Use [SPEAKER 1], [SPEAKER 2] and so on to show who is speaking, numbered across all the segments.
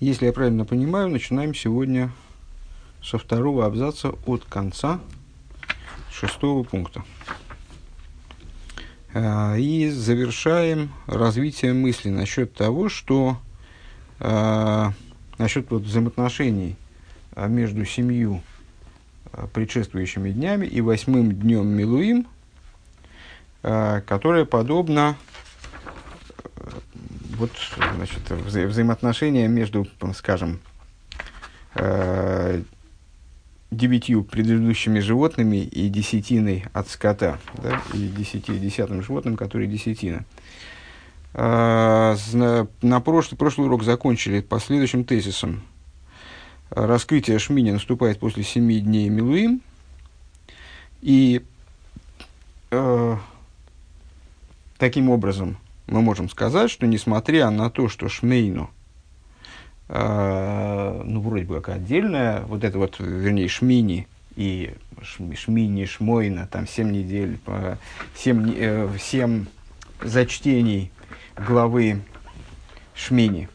[SPEAKER 1] Если я правильно понимаю, начинаем сегодня со второго абзаца от конца шестого пункта. А, и завершаем развитие мысли насчет того, что а, насчет вот взаимоотношений а, между семью предшествующими днями и восьмым днем Милуим, которое подобно вот значит, вза взаимоотношения между, скажем, э, девятью предыдущими животными и десятиной от скота, да, и десяти, десятым животным, который десятина. Э, на прошлый, прошлый урок закончили по следующим тезисам. Раскрытие Шмини наступает после семи дней Милуим, и э, таким образом – мы можем сказать, что несмотря на то, что Шмейну, э, ну, вроде бы как отдельная, вот это вот, вернее, Шмини и Шмини, Шмойна, там 7 недель, 7, э, 7 зачтений главы Шмини,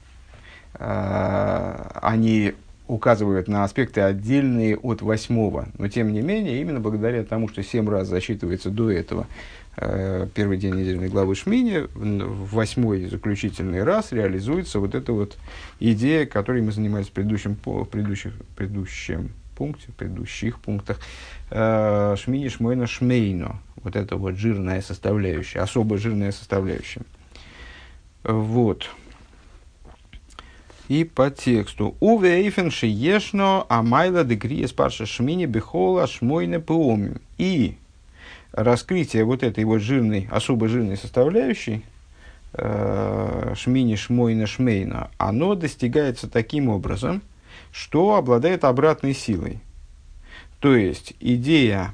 [SPEAKER 1] э, они указывают на аспекты отдельные от восьмого. Но тем не менее, именно благодаря тому, что семь раз засчитывается до этого, первый день недельной главы Шмини, в восьмой заключительный раз реализуется вот эта вот идея, которой мы занимались в предыдущем, в предыдущих, предыдущем пункте, в предыдущих пунктах. Э, Шмини Шмойна Шмейно. Вот это вот жирная составляющая, особо жирная составляющая. Вот. И по тексту. Уве эйфен шиешно амайла дегрия спарша шмини бихола шмойне пеомим. И раскрытие вот этой вот жирной, особо жирной составляющей, э, шмини шмойна шмейна, оно достигается таким образом, что обладает обратной силой. То есть идея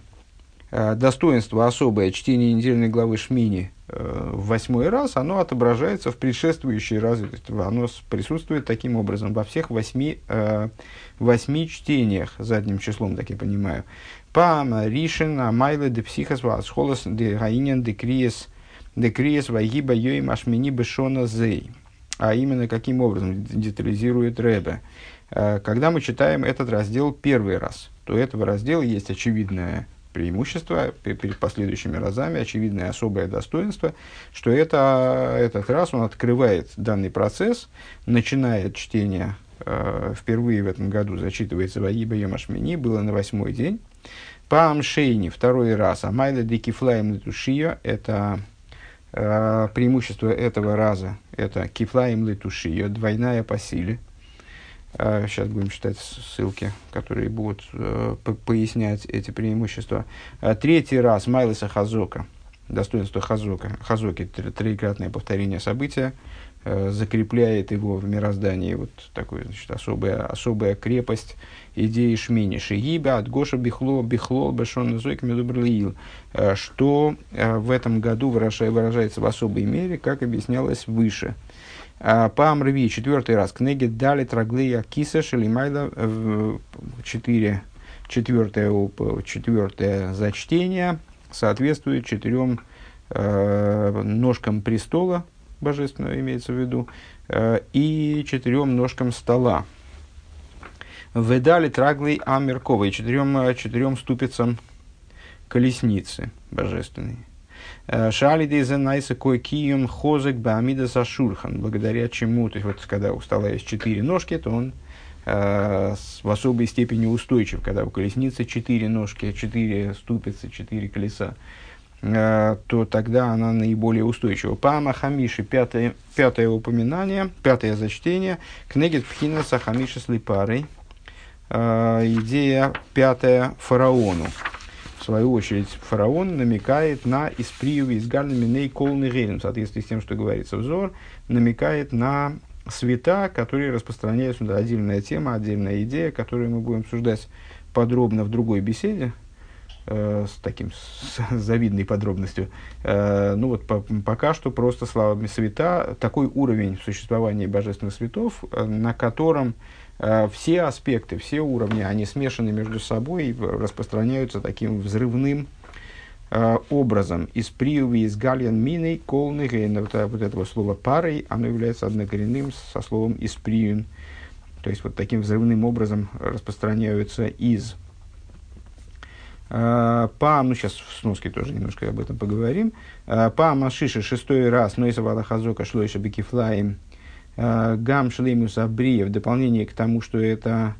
[SPEAKER 1] э, достоинства особое чтение недельной главы Шмини э, в восьмой раз, оно отображается в предшествующей разы. Оно присутствует таким образом во всех восьми, восьми чтениях задним числом, так я понимаю. Пама ришен амайле де психас васхолос де гаинен де криес де криес вагиба йоим ашмени бешона зей. А именно, каким образом детализирует Рэбе. Э, когда мы читаем этот раздел первый раз, то этого раздела есть очевидное преимущество перед последующими разами, очевидное особое достоинство, что это, этот раз он открывает данный процесс, начинает чтение э, впервые в этом году зачитывается Ваиба Йомашмини, было на восьмой день, Пам Шейни, второй раз. А Майла Декифлаем Летушия, это э, преимущество этого раза, это Кифлаем Летушия, двойная по силе. Э, сейчас будем читать ссылки, которые будут э, пояснять эти преимущества. Э, третий раз Майлиса Хазока, достоинство Хазока, Хазоки, трикратное повторение события, закрепляет его в мироздании, вот такой, значит, особая, особая крепость, идеи Шмини, Шигиба, от Гоша Бихло, Бихло, Бешон Зойк Медубрлиил, э, что э, в этом году выражается в особой мере, как объяснялось выше. А, по Амрви, четвертый раз, книги дали траглея киса шелимайда, четыре, четвертое, четвертое зачтение соответствует четырем э, ножкам престола, божественного имеется в виду, э, и четырем ножкам стола, Ведали траглей Амеркова и четырем, э, четырем ступицам колесницы божественной. Э, Шалиды за найса кием хозек бамида сашурхан, благодаря чему, то есть вот когда у стола есть четыре ножки, то он в особой степени устойчив, когда у колесницы четыре ножки, четыре ступицы, четыре колеса, э, то тогда она наиболее устойчива. Пама Хамиши, пятое, пятое упоминание, пятое зачтение, кнегет пхинаса Хамиши с липарой, э, идея пятая фараону. В свою очередь, фараон намекает на исприю из миней колный гелем, в соответствии с тем, что говорится взор, намекает на света, которые распространяются, да, отдельная тема, отдельная идея, которую мы будем обсуждать подробно в другой беседе, э, с таким с завидной подробностью. Э, ну вот по, пока что просто словами света, такой уровень существования божественных светов, э, на котором все аспекты, все уровни, они смешаны между собой и распространяются таким взрывным образом. Из приюви, из галиан миной, колных, вот, вот этого слова парой, оно является однокоренным со словом исприюн. то есть вот таким взрывным образом распространяются из Па, ну сейчас в сноске тоже немножко об этом поговорим. Па Машиша шестой раз, но из Валахазока шло еще Бекифлаем. Гам Шлеймус Абрия в дополнение к тому, что это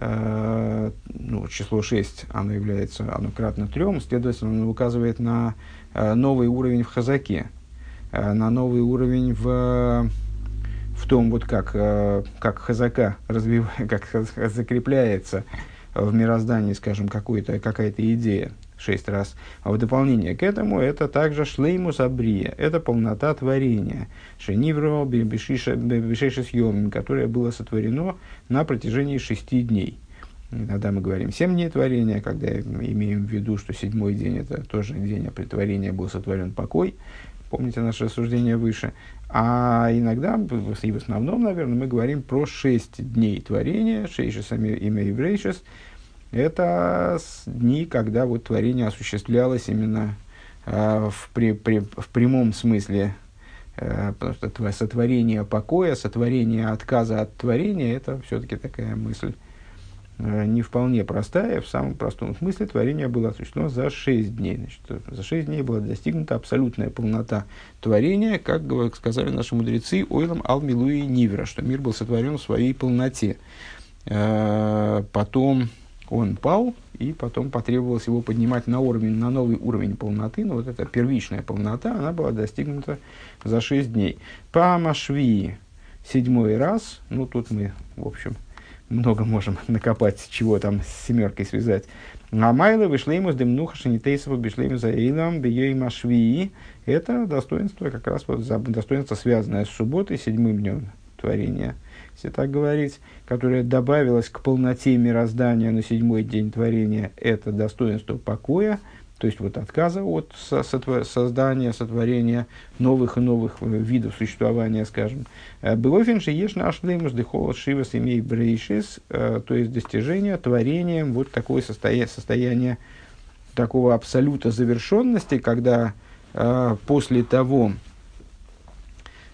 [SPEAKER 1] ну, число 6, оно является, оно кратно трем, следовательно, оно указывает на новый уровень в Хазаке, на новый уровень в, в том, вот как, как Хазака развив, как закрепляется в мироздании, скажем, какая-то идея шесть раз. А в дополнение к этому это также шлеймус абрия, это полнота творения. Шенивро бешеша съем, которое было сотворено на протяжении шести дней. Иногда мы говорим семь дней творения, когда имеем в виду, что седьмой день это тоже день творения был сотворен покой. Помните наше рассуждение выше. А иногда, и в основном, наверное, мы говорим про шесть дней творения, шейшес имя еврейшес. Это дни, когда вот творение осуществлялось именно э, в, при, при, в прямом смысле, э, потому что сотворение покоя, сотворение отказа от творения, это все-таки такая мысль Э, не вполне простая, в самом простом смысле творение было осуществлено за 6 дней. Значит, за 6 дней была достигнута абсолютная полнота творения, как сказали наши мудрецы, ойлом алмилуи нивра, что мир был сотворен в своей полноте. Э, потом он пал, и потом потребовалось его поднимать на, уровень, на новый уровень полноты, но вот эта первичная полнота, она была достигнута за 6 дней. Памашви седьмой раз, ну тут мы, в общем, много можем накопать, чего там с семеркой связать. А Майла вышли ему с демнуха шанитейсова бешли ему за Эйлам бьей машвии. Это достоинство, как раз вот, достоинство, связанное с субботой, седьмым днем творения, если так говорить, которое добавилось к полноте мироздания на седьмой день творения. Это достоинство покоя, то есть вот отказа от создания, сотворения новых и новых э, видов существования, скажем. Э, Белофин же ешь наш леймус дехола шивас имей брейшис, э, то есть достижение творением вот такое состояние, состояние такого абсолюта завершенности, когда после того,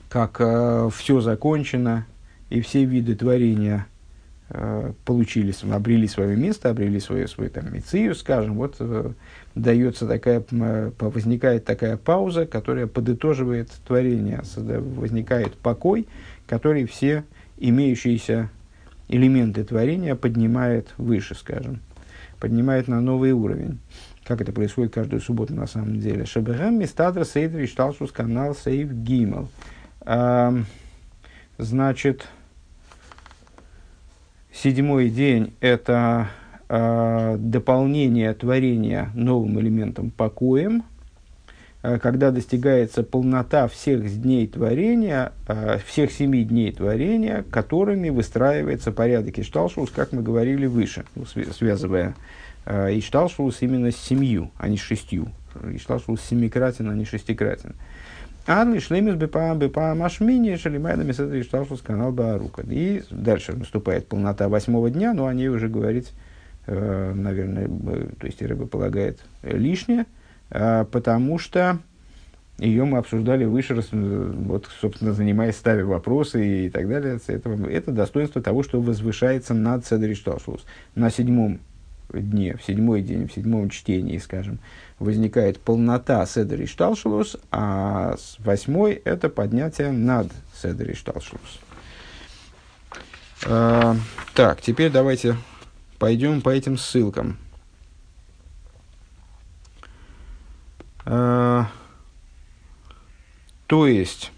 [SPEAKER 1] как все закончено и все виды творения получили, обрели свое место, обрели свою, свою там, мицию, скажем, вот дается такая, возникает такая пауза, которая подытоживает творение, возникает покой, который все имеющиеся элементы творения поднимает выше, скажем, поднимает на новый уровень. Как это происходит каждую субботу на самом деле. Шаберем мистадр сейдр ишталшус канал сейв гимел. Значит, седьмой день это э, дополнение творения новым элементом покоем, э, когда достигается полнота всех дней творения, э, всех семи дней творения, которыми выстраивается порядок Ишталшус, как мы говорили выше, ну, связывая э, Ишталшус именно с семью, а не с шестью. Ишталшус семикратен, а не шестикратен. Адли шлемис бепа бепа машмини шалимайда месетри Ишталшус канал Баарука. И дальше наступает полнота восьмого дня, но о ней уже говорить Э, наверное, то есть Рэбе полагает лишнее, а, потому что ее мы обсуждали выше, вот, собственно, занимаясь, ставя вопросы и так далее. Это, это достоинство того, что возвышается над Седришталшус. На седьмом дне, в седьмой день, в седьмом чтении, скажем, возникает полнота Седришталшус, а с восьмой – это поднятие над Седришталшус. А, так, теперь давайте пойдем по этим ссылкам. А, то есть,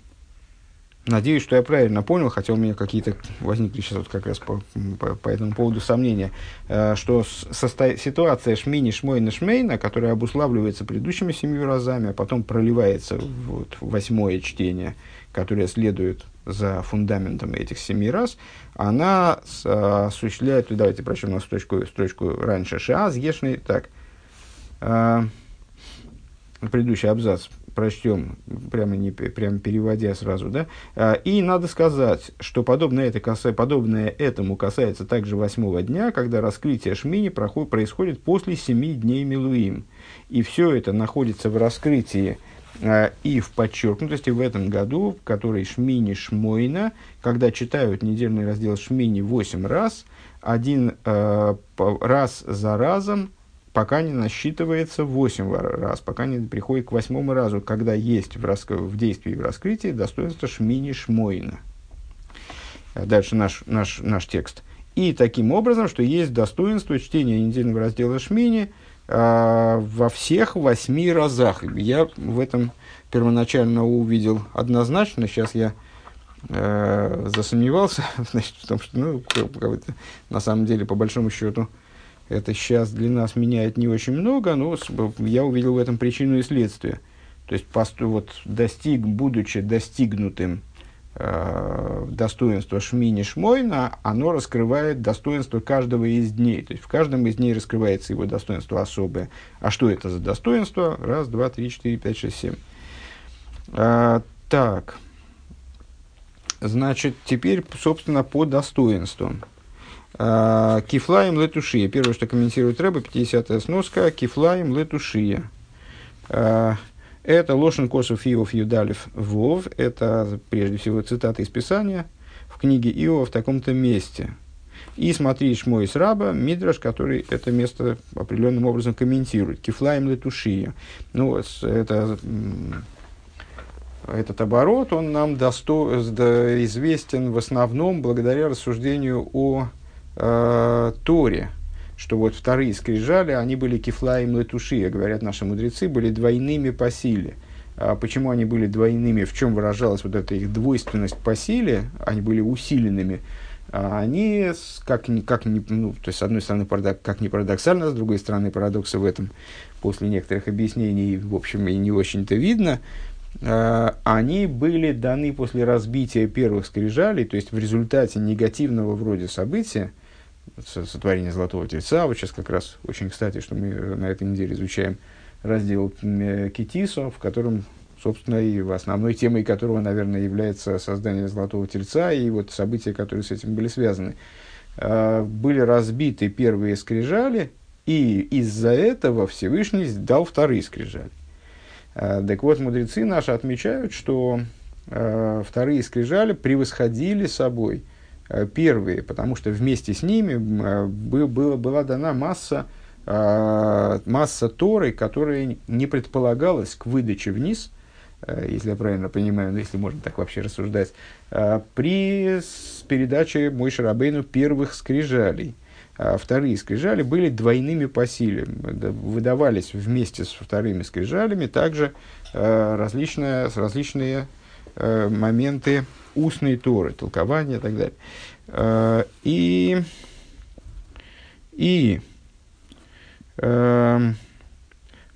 [SPEAKER 1] надеюсь, что я правильно понял, хотя у меня какие-то возникли сейчас вот как раз по, по, по этому поводу сомнения, а, что состо... ситуация Шмини Шмойна Шмейна, которая обуславливается предыдущими семью разами, а потом проливается вот, восьмое чтение, которое следует за фундаментом этих семи раз, она а, осуществляет, давайте прочтем на строчку, строчку раньше, шиаз, ешный, так, э, предыдущий абзац прочтем, прямо, не, прямо переводя сразу, да, э, и надо сказать, что подобное, это каса, подобное этому касается также восьмого дня, когда раскрытие Шмини проходит, происходит после семи дней Милуим, и все это находится в раскрытии Э, и в подчеркнутости в этом году, в который Шмини Шмойна, когда читают недельный раздел Шмини 8 раз, один э, раз за разом, пока не насчитывается 8 раз, пока не приходит к восьмому разу, когда есть в, рас... в действии в раскрытии достоинство Шмини Шмойна. Э, дальше наш, наш, наш текст. И таким образом, что есть достоинство чтения недельного раздела Шмини – а, во всех восьми разах. Я в этом первоначально увидел однозначно, сейчас я э, засомневался значит, в том, что ну, на самом деле, по большому счету, это сейчас для нас меняет не очень много, но я увидел в этом причину и следствие. То есть, вот, достиг, будучи достигнутым э, достоинство Шмини Шмойна, оно раскрывает достоинство каждого из дней. То есть в каждом из дней раскрывается его достоинство особое. А что это за достоинство? Раз, два, три, четыре, пять, шесть, семь. А, так. Значит, теперь, собственно, по достоинствам. А, кифлаем летушия. Первое, что комментирует Рэба, 50-я сноска. Кифлаем летушия. А, это Лошен Косов Иов Юдалев Вов. Это, прежде всего, цитата из Писания в книге Иова в таком-то месте. И смотри Шмой с раба, Мидраш, который это место определенным образом комментирует. Кифлаем летушия. Ну, это, этот оборот, он нам досто, известен в основном благодаря рассуждению о э, Торе, что вот вторые скрижали, они были кифлаем летушия, говорят наши мудрецы, были двойными по силе. А почему они были двойными, в чем выражалась вот эта их двойственность по силе, они были усиленными, а они, как, как ну, то есть, с одной стороны, парадок, как не парадоксально, с другой стороны, парадоксы в этом после некоторых объяснений, в общем, и не очень-то видно, а, они были даны после разбития первых скрижалей, то есть в результате негативного вроде события, сотворение Золотого Тельца. Вот сейчас как раз очень кстати, что мы на этой неделе изучаем раздел Китисо, в котором, собственно, и основной темой которого, наверное, является создание Золотого Тельца и вот события, которые с этим были связаны. А, были разбиты первые скрижали, и из-за этого Всевышний дал вторые скрижали. А, так вот, мудрецы наши отмечают, что а, вторые скрижали превосходили собой – Э, первые, потому что вместе с ними э, было, была дана масса, э, масса Торы, которая не предполагалась к выдаче вниз, если я правильно понимаю, ну, если можно так вообще рассуждать, при передаче Мой Шарабейну первых скрижалей. Вторые скрижали были двойными по силе, выдавались вместе с вторыми скрижалями также различные, различные моменты устные Торы, толкования и так далее. Э, и, и э,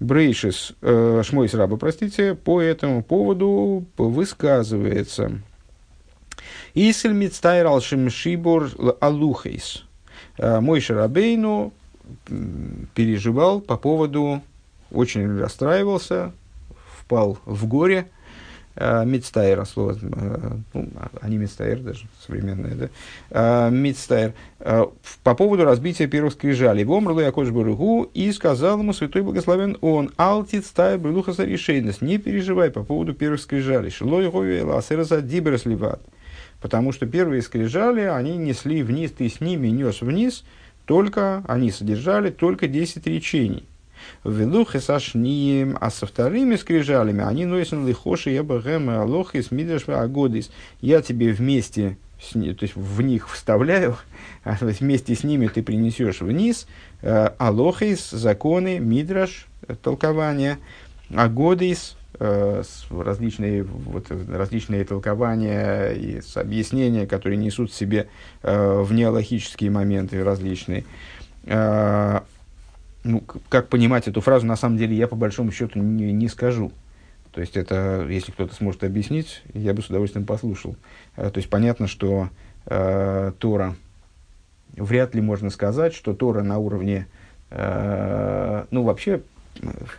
[SPEAKER 1] Брейшис, э, Шмойс Раба, простите, по этому поводу высказывается. Исель мицтайр алшим шибур алухейс. Э, мой Шарабейну переживал по поводу, очень расстраивался, впал в горе – מצטער, слово, э, ну, а не מצטער даже, современное, да, מצטער, по поводу разбития первых скрижалей. ואמר לו הקדוש ברוך הוא и сказал ему святой благословен он, אל תצטער בלוחות הראשונות, не переживай по поводу первых скрижалей. שלא היו אלא עשרת הדברות לבד. Потому что первые скрижали, они несли вниз, ты с ними нес вниз, только, они содержали только 10 речений. Велухи сашнием, а со вторыми скрижалями они носят лихоши ебагэм алохис мидраш агодис. Я тебе вместе, с, то есть в них вставляю, а вместе с ними ты принесешь вниз э, алохис, законы, мидраш, э, толкования, агодис, э, различные, вот, различные толкования и объяснения, которые несут в себе э, внеалогические моменты различные. Ну, как понимать эту фразу, на самом деле, я по большому счету не, не скажу. То есть, это, если кто-то сможет объяснить, я бы с удовольствием послушал. Э, то есть, понятно, что э, Тора, вряд ли можно сказать, что Тора на уровне, э, ну, вообще,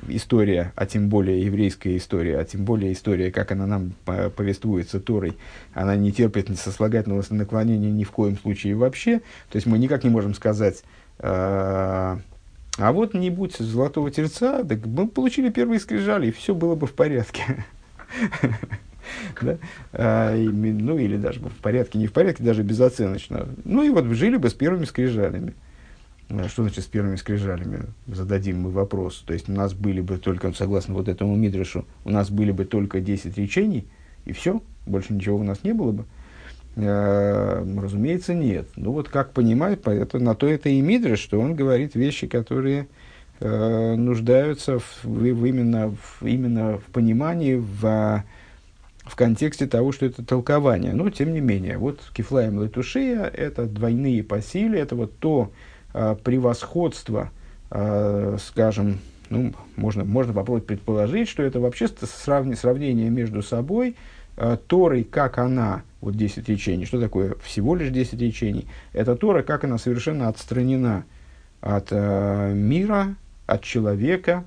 [SPEAKER 1] история, а тем более еврейская история, а тем более история, как она нам повествуется Торой, она не терпит сослагательного наклонения ни в коем случае вообще. То есть мы никак не можем сказать, э, А вот не будь золотого тельца, так мы получили первые скрижали, и все было бы в порядке. да? а, и, ну или даже в порядке, не в порядке, даже безоценочно. Ну и вот жили бы с первыми скрижалями. А, что значит с первыми скрижалями? Зададим мы вопрос. То есть у нас были бы только, согласно вот этому Мидришу, у нас были бы только 10 речений, и все, больше ничего у нас не было бы. А, разумеется, нет. Ну вот как понимать, это, на то это и Мидриш, что он говорит вещи, которые э, нуждаются в, в, именно, в, именно в понимании, в в контексте того, что это толкование. Но, тем не менее, вот кифлаем летушия – это двойные по силе, это вот то э, превосходство, э, скажем, ну, можно, можно попробовать предположить, что это вообще сравнение между собой, э, Торой, как она, вот 10 речений, что такое? Всего лишь 10 речений, это Тора, как она совершенно отстранена от э, мира, от человека,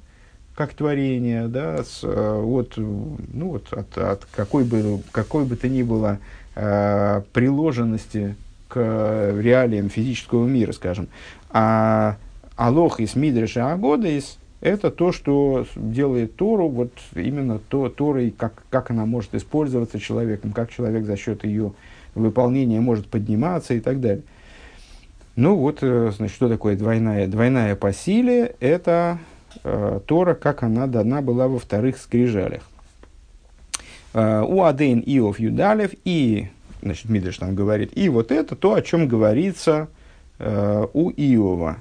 [SPEAKER 1] как творение, да, с, э, от, ну, вот, от, от какой, бы, какой бы то ни было э, приложенности к реалиям физического мира, скажем. А Алох из Мидриша Агодис – это то, что делает Тору, вот именно то, Торой, как, как она может использоваться человеком, как человек за счет ее выполнения может подниматься и так далее. Ну вот, э, значит, что такое двойная, двойная по силе? Это э, Тора, как она дана была во вторых скрижалях. Э, у Адейн Иов Юдалев и, значит, Мидриш там говорит, и вот это то, о чем говорится э, у Иова.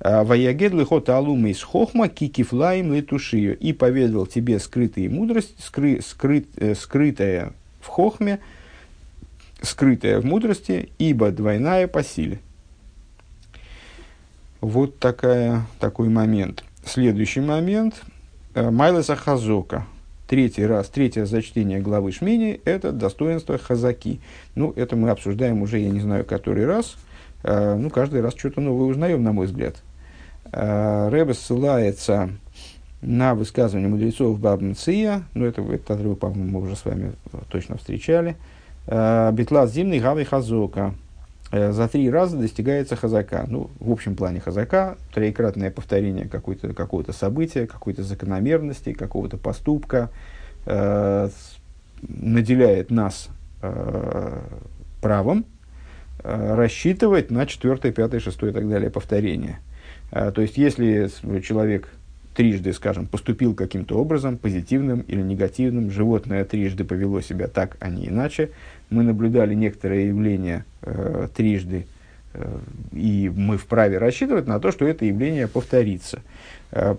[SPEAKER 1] «Э, Ваягед лихот алумы из хохма кикифлаем летушию. И поведал тебе скрытые мудрость, скры, скрыт, э, скрытая в хохме, скрытая в мудрости, ибо двойная по силе. Вот такая, такой момент. Следующий момент. Э, Майлеса Хазока. Третий раз, третье зачтение главы Шмини – это достоинство Хазаки. Ну, это мы обсуждаем уже, я не знаю, который раз. Э, ну, каждый раз что-то новое узнаем, на мой взгляд. Э, Рэбе ссылается на высказывание мудрецов Бабмция, ну, это, этот отрывок, по-моему, мы уже с вами точно встречали. Битлас зимний гавы хазока. Э, за три раза достигается хазака. Ну, в общем плане хазака, троекратное повторение какого-то какого события, какой-то закономерности, какого-то поступка э, наделяет нас э, правом э, рассчитывать на четвертое, пятое, шестое и так далее повторение. Э, то есть, если человек трижды, скажем, поступил каким-то образом, позитивным или негативным, животное трижды повело себя так, а не иначе, мы наблюдали некоторые явления э, трижды, э, и мы вправе рассчитывать на то, что это явление повторится. Э,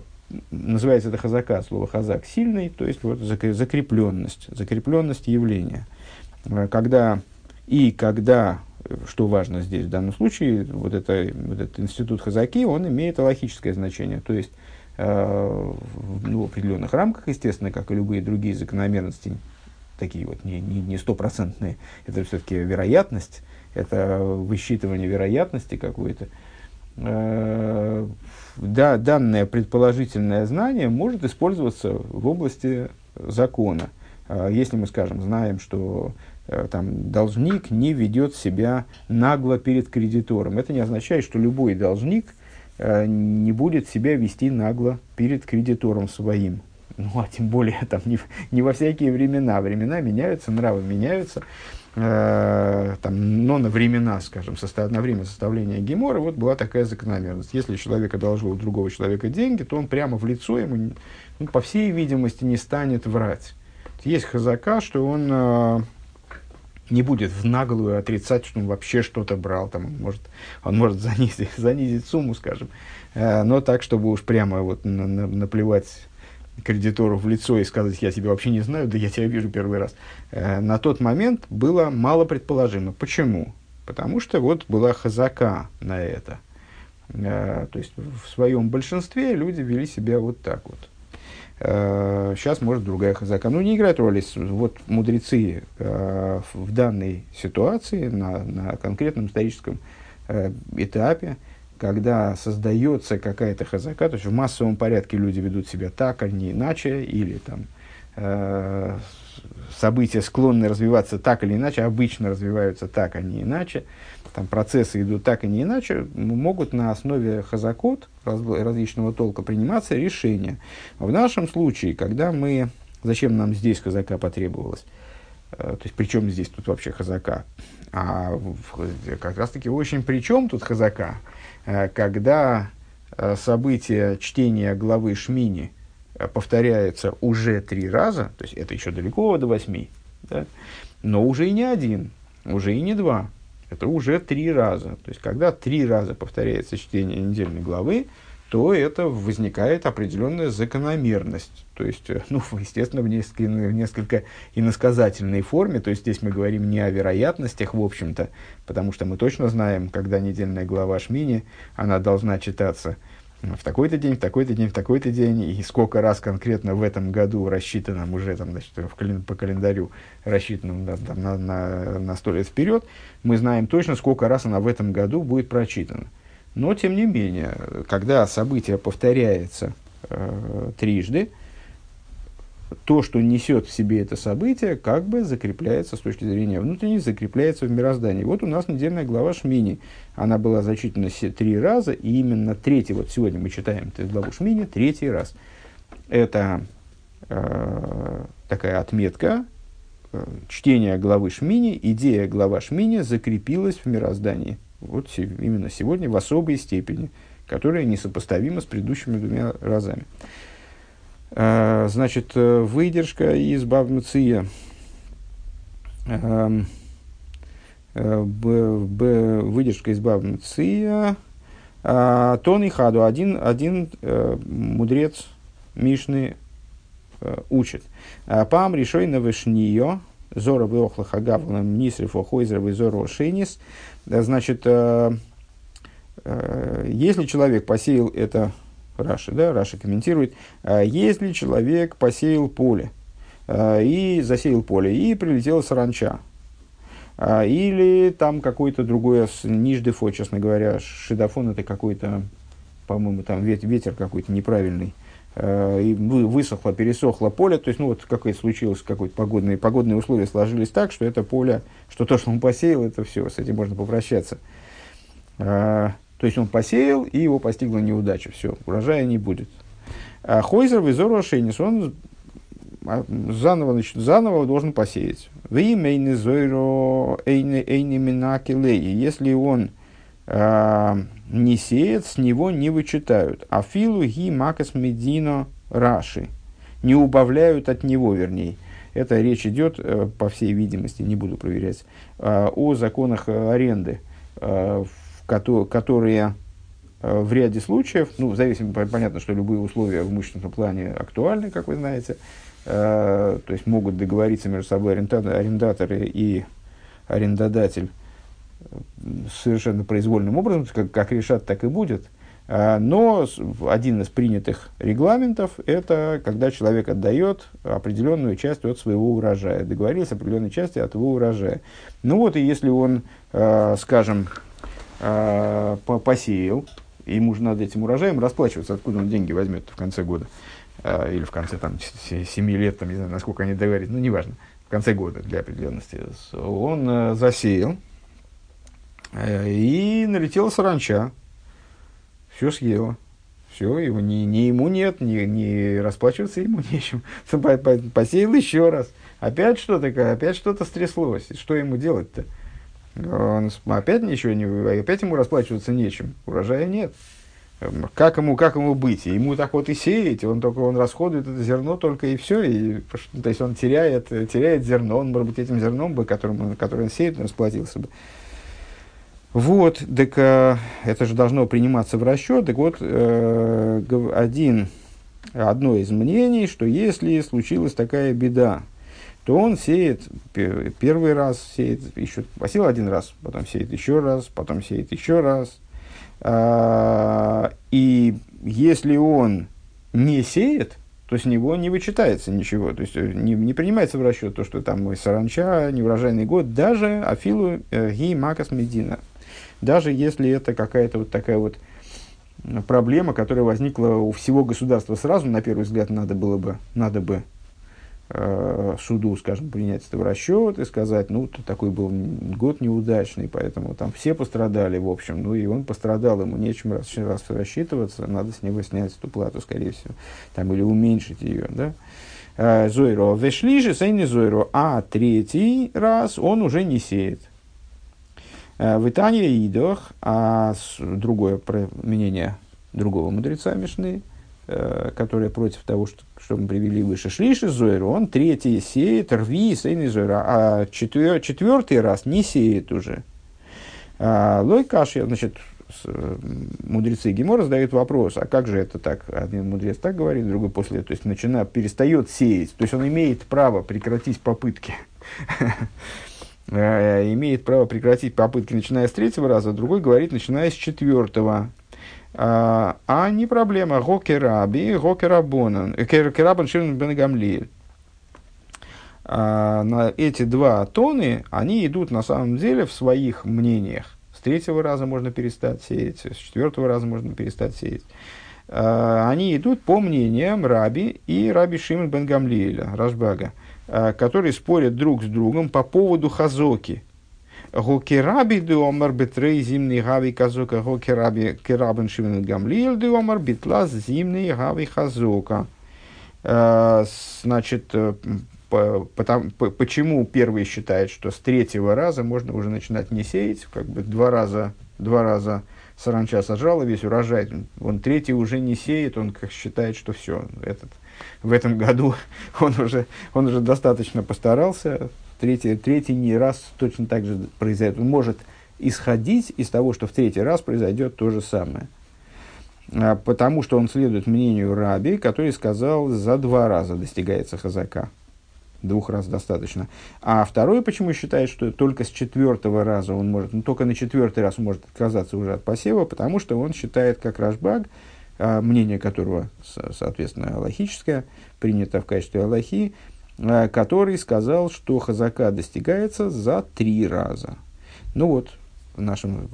[SPEAKER 1] называется это хазака, слово хазак сильный, то есть вот закрепленность, закрепленность явления. Э, когда и когда, что важно здесь в данном случае, вот, это, вот этот институт хазаки, он имеет логическое значение, то есть э, ну, в определенных рамках, естественно, как и любые другие закономерности, такие вот не, не, не стопроцентные. Это все-таки вероятность, это высчитывание вероятности какой-то. Э, да, данное предположительное знание может использоваться в области закона. Э, если мы, скажем, знаем, что там, должник не ведет себя нагло перед кредитором, это не означает, что любой должник не будет себя вести нагло перед кредитором своим ну, а тем более там не, не во всякие времена. Времена меняются, нравы меняются. Э, там, но на времена, скажем, состав, на время составления гемора вот была такая закономерность. Если человек одолжил у другого человека деньги, то он прямо в лицо ему, ну, по всей видимости, не станет врать. Есть хазака, что он э, не будет в наглую отрицать, что он вообще что-то брал. Там, может, он может занизить, занизить сумму, скажем, э, но так, чтобы уж прямо вот на, на, наплевать кредитору в лицо и сказать, я тебя вообще не знаю, да я тебя вижу первый раз, э, на тот момент было мало предположимо. Почему? Потому что вот была хазака на это. Э, то есть в своем большинстве люди вели себя вот так вот. Э, сейчас может другая хазака. Ну, не играет роли. Вот мудрецы э, в данной ситуации, на, на конкретном историческом э, этапе, когда создается какая-то хазака, то есть в массовом порядке люди ведут себя так, а не иначе, или там э, события склонны развиваться так или иначе, обычно развиваются так, а не иначе, там процессы идут так и не иначе, могут на основе хазакот раз, различного толка приниматься решения. В нашем случае, когда мы... Зачем нам здесь хазака потребовалось? Э, то есть, причем здесь тут вообще хазака? А как раз-таки очень причем тут хазака, э, когда э, событие чтения главы Шмини повторяется уже три раза, то есть это еще далеко до восьми, да? но уже и не один, уже и не два, это уже три раза. То есть, когда три раза повторяется чтение недельной главы, то это возникает определенная закономерность. То есть, э, ну, естественно, в несколько, в несколько иносказательной форме. То есть, здесь мы говорим не о вероятностях, в общем-то, потому что мы точно знаем, когда недельная глава Шмини, она должна читаться в такой-то день, в такой-то день, в такой-то день, и сколько раз конкретно в этом году рассчитано уже там, значит, в кален, по календарю рассчитано на, там, на, на, на сто лет вперед, мы знаем точно, сколько раз она в этом году будет прочитана. Но, тем не менее, когда событие повторяется э, трижды, то, что несет в себе это событие, как бы закрепляется с точки зрения внутренней, закрепляется в мироздании. Вот у нас недельная глава Шмини. Она была зачитана три раза, и именно третий, вот сегодня мы читаем эту главу Шмини, третий раз. Это э, такая отметка, э, чтение главы Шмини, идея глава Шмини закрепилась в мироздании вот именно сегодня в особой степени, которая несопоставима с предыдущими двумя разами. А, значит, э, выдержка из Бавмция. А, э, выдержка из Бавмция. А, Тон и Хаду. Один, один э, мудрец Мишны учит. Пам решой на вышниё. Зора веохла хагавлам нисрифо хойзер визоро шейнис. Значит, э, э, если человек посеял это, Раши, да, Раши комментирует, э, если человек посеял поле, и засеял поле, и прилетела саранча, или там какой-то другой ниждефо, честно говоря, шидафон это какой-то, по-моему, там ветер какой-то неправильный, и высохло, пересохло поле, то есть, ну, вот какое-то случилось, какое-то погодные, погодные условия сложились так, что это поле, что то, что он посеял, это все, с этим можно попрощаться. А, то есть, он посеял, и его постигла неудача, все, урожая не будет. А Хойзер визору Ашенис, он а, заново, значит, заново должен посеять. Если он а, не сеет, с него не вычитают. А филу ги макас медино раши. Не убавляют от него, вернее. Это речь идет, э, по всей видимости, не буду проверять, э, о законах аренды, э, которые в ряде случаев, ну, в зависимости, понятно, что любые условия в имущественном плане актуальны, как вы знаете, то есть могут договориться между собой арендаторы и арендодатель совершенно произвольным образом, как, как решат, так и будет. А, но один из принятых регламентов – это когда человек отдает определенную часть от своего урожая, договорился определенной части от его урожая. Ну вот, и если он, скажем, а, посеял, ему же надо этим урожаем расплачиваться, откуда он деньги возьмет в конце года, или в конце там, 7 лет, там, не знаю, насколько они договорились, ну, неважно, в конце года для определенности. Он засеял, Э, и налетела саранча. Все съела. Все, его, ни, ни ему нет, ни, ни расплачиваться ему нечем. Посеял еще раз. Опять что-то, опять что-то стряслось. Что ему делать-то? Он опять ничего не... Опять ему расплачиваться нечем. Урожая нет. Эм, как ему, как ему быть? Ему так вот и сеять, он только он расходует это зерно только и все. И, то есть он теряет, теряет зерно, он, может быть, этим зерном, бы, которым, которое он сеет, он расплатился бы. Вот, так э, это же должно приниматься в расчет. Так вот, э, один, одно из мнений, что если случилась такая беда, то он сеет первый раз, сеет еще, посел один раз, потом сеет еще раз, потом сеет еще раз. А, и если он не сеет, то с него не вычитается ничего, то есть э, не, не принимается в расчет то, что там саранча, неурожайный год, даже афилу э, ги макас медина, даже если это какая-то вот такая вот проблема, которая возникла у всего государства сразу, на первый взгляд, надо было бы, надо бы э, суду, скажем, принять это в расчет и сказать, ну, такой был год неудачный, поэтому там все пострадали, в общем, ну, и он пострадал, ему нечем раз, раз рассчитываться, надо с него снять эту плату, скорее всего, там, или уменьшить ее, да. Э, Зойро вешли же, не Зойро, а третий раз он уже не сеет. Э, в Итании идох, а другое мнение другого мудреца Мишны, э, которое против того, что, что мы привели выше, шлиши Зойру, он третий сеет, рви, сейный Зойра, а четвер, четвертый раз не сеет уже. А, Лой каши, значит, мудрецы Гемора задают вопрос, а как же это так? Один мудрец так говорит, другой после, то есть начинает, перестает сеять, то есть он имеет право прекратить попытки. Э, имеет право прекратить попытки, начиная с третьего раза, другой говорит, начиная с четвертого. А, а не проблема. Гокераби, гокерабонан, керабан ширн бен. А, на эти два тоны, они идут на самом деле в своих мнениях. С третьего раза можно перестать сеять, с четвертого раза можно перестать сеять. А, они идут по мнениям Раби и Раби Шимон бен Гамлиэля, Рашбага. Которые спорят друг с другом по поводу хазоки. Гокераби омар бетрей зимний гави казока, гокераби керабен шивен гамлиел омар битлас зимний гави хазока. Значит, э, потому, почему первый считает, что с третьего раза можно уже начинать не сеять, как бы два раза, два раза саранча сажала весь урожай, он третий уже не сеет, он как считает, что все, этот в этом году он уже, он уже достаточно постарался. Третий, третий не раз точно так же произойдет. Он может исходить из того, что в третий раз произойдет то же самое. А, потому что он следует мнению Раби, который сказал, за два раза достигается хазака. Двух раз достаточно. А второй почему считает, что только с четвертого раза он может, ну только на четвертый раз он может отказаться уже от посева, потому что он считает, как Рашбаг, а, мнение которого, соответственно, аллахическое, принято в качестве аллахи, который сказал, что хазака достигается за три раза. Ну вот, в нашем,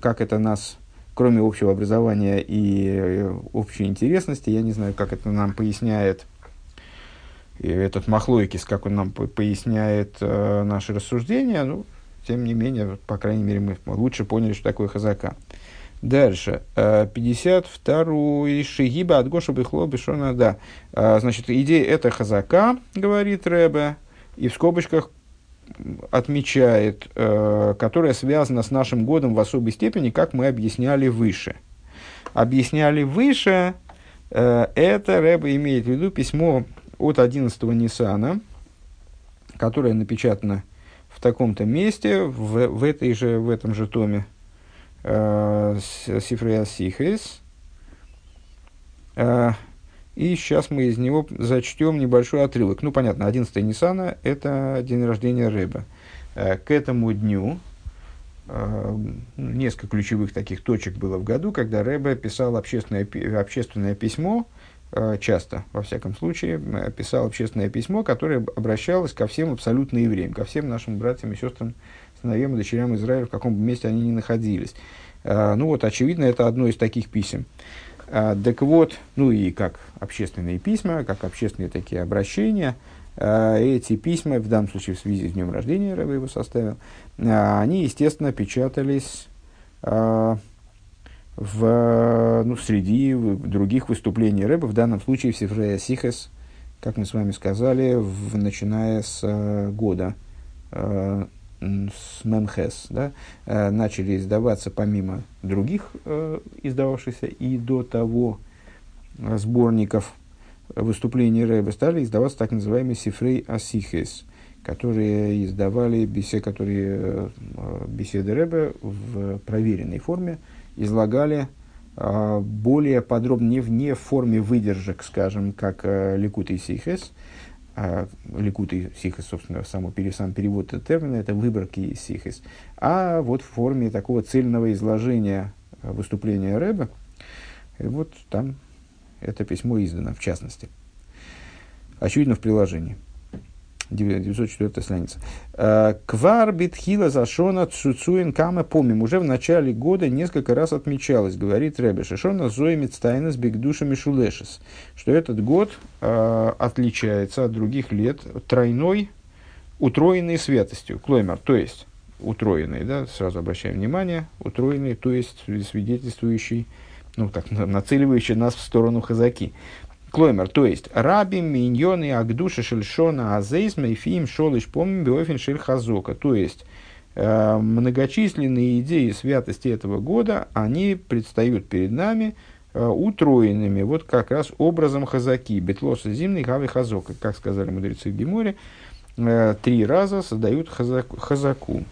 [SPEAKER 1] как это нас, кроме общего образования и э, общей интересности, я не знаю, как это нам поясняет этот Махлойкис, как он нам поясняет э, наши рассуждения, ну, тем не менее, по крайней мере, мы лучше поняли, что такое хазака. Дальше. 52-й э, Шигиба от Гоша Бихло Бешона, да. Э, значит, идея это хазака, говорит Рэбе, и в скобочках отмечает, э, которая связана с нашим годом в особой степени, как мы объясняли выше. Объясняли выше, это Рэбе имеет в виду письмо от 11 Нисана, которое напечатано в таком-то месте, в, в, этой же, в этом же томе Сифрея Сихрис. Э, и сейчас мы из него зачтем небольшой отрывок. Ну, понятно, 11 Ниссана – это день рождения Рэба. Э, к этому дню несколько ключевых таких точек было в году, когда Рэбе писал общественное, общественное письмо, часто, во всяком случае, писал общественное письмо, которое обращалось ко всем абсолютно евреям, ко всем нашим братьям и сестрам сыновьям и дочерям Израиля, в каком бы месте они ни находились. А, ну вот, очевидно, это одно из таких писем. А, так вот, ну и как общественные письма, как общественные такие обращения, а, эти письма, в данном случае в связи с днем рождения Рэба его составил, они, естественно, печатались в, ну, среди других выступлений Рэба, в данном случае в Сифрея Сихес, как мы с вами сказали, в, начиная с года с Мемхес, да, э, начали издаваться помимо других э, издававшихся и до того сборников выступлений Рэба, стали издаваться так называемые Сифрей Асихес, которые издавали беседы, которые, э, беседы Рэба в проверенной форме, излагали более подробно, не в, не в форме выдержек, скажем, как Ликут и Сихес, а, ликут и сихис, собственно, само, сам перевод этого термина, это выборки сихис, а вот в форме такого цельного изложения а, выступления Рэба, и вот там это письмо издано, в частности. Очевидно, в приложении. 904 страница. Э, Квар битхила зашона цуцуин кама помним. Уже в начале года несколько раз отмечалось, говорит Ребе Шишона зоимит стайнес бигдушами шулешес, что этот год э, отличается от других лет тройной, утроенной святостью. Клоймер, то есть утроенный, да, сразу обращаем внимание, утроенный, то есть свидетельствующий, ну так, нацеливающий нас в сторону хазаки. Клоймер, то есть раби, миньоны, агдуши, шельшона, азейсма, и фим, шолыш, помним, биофин, шель, хазока. То есть, э, многочисленные идеи святости этого года, они предстают перед нами э, утроенными, вот как раз образом хазаки, бетлоса зимний, хави хазока, как сказали мудрецы в Геморе, э, три раза создают хазаку. хазаку.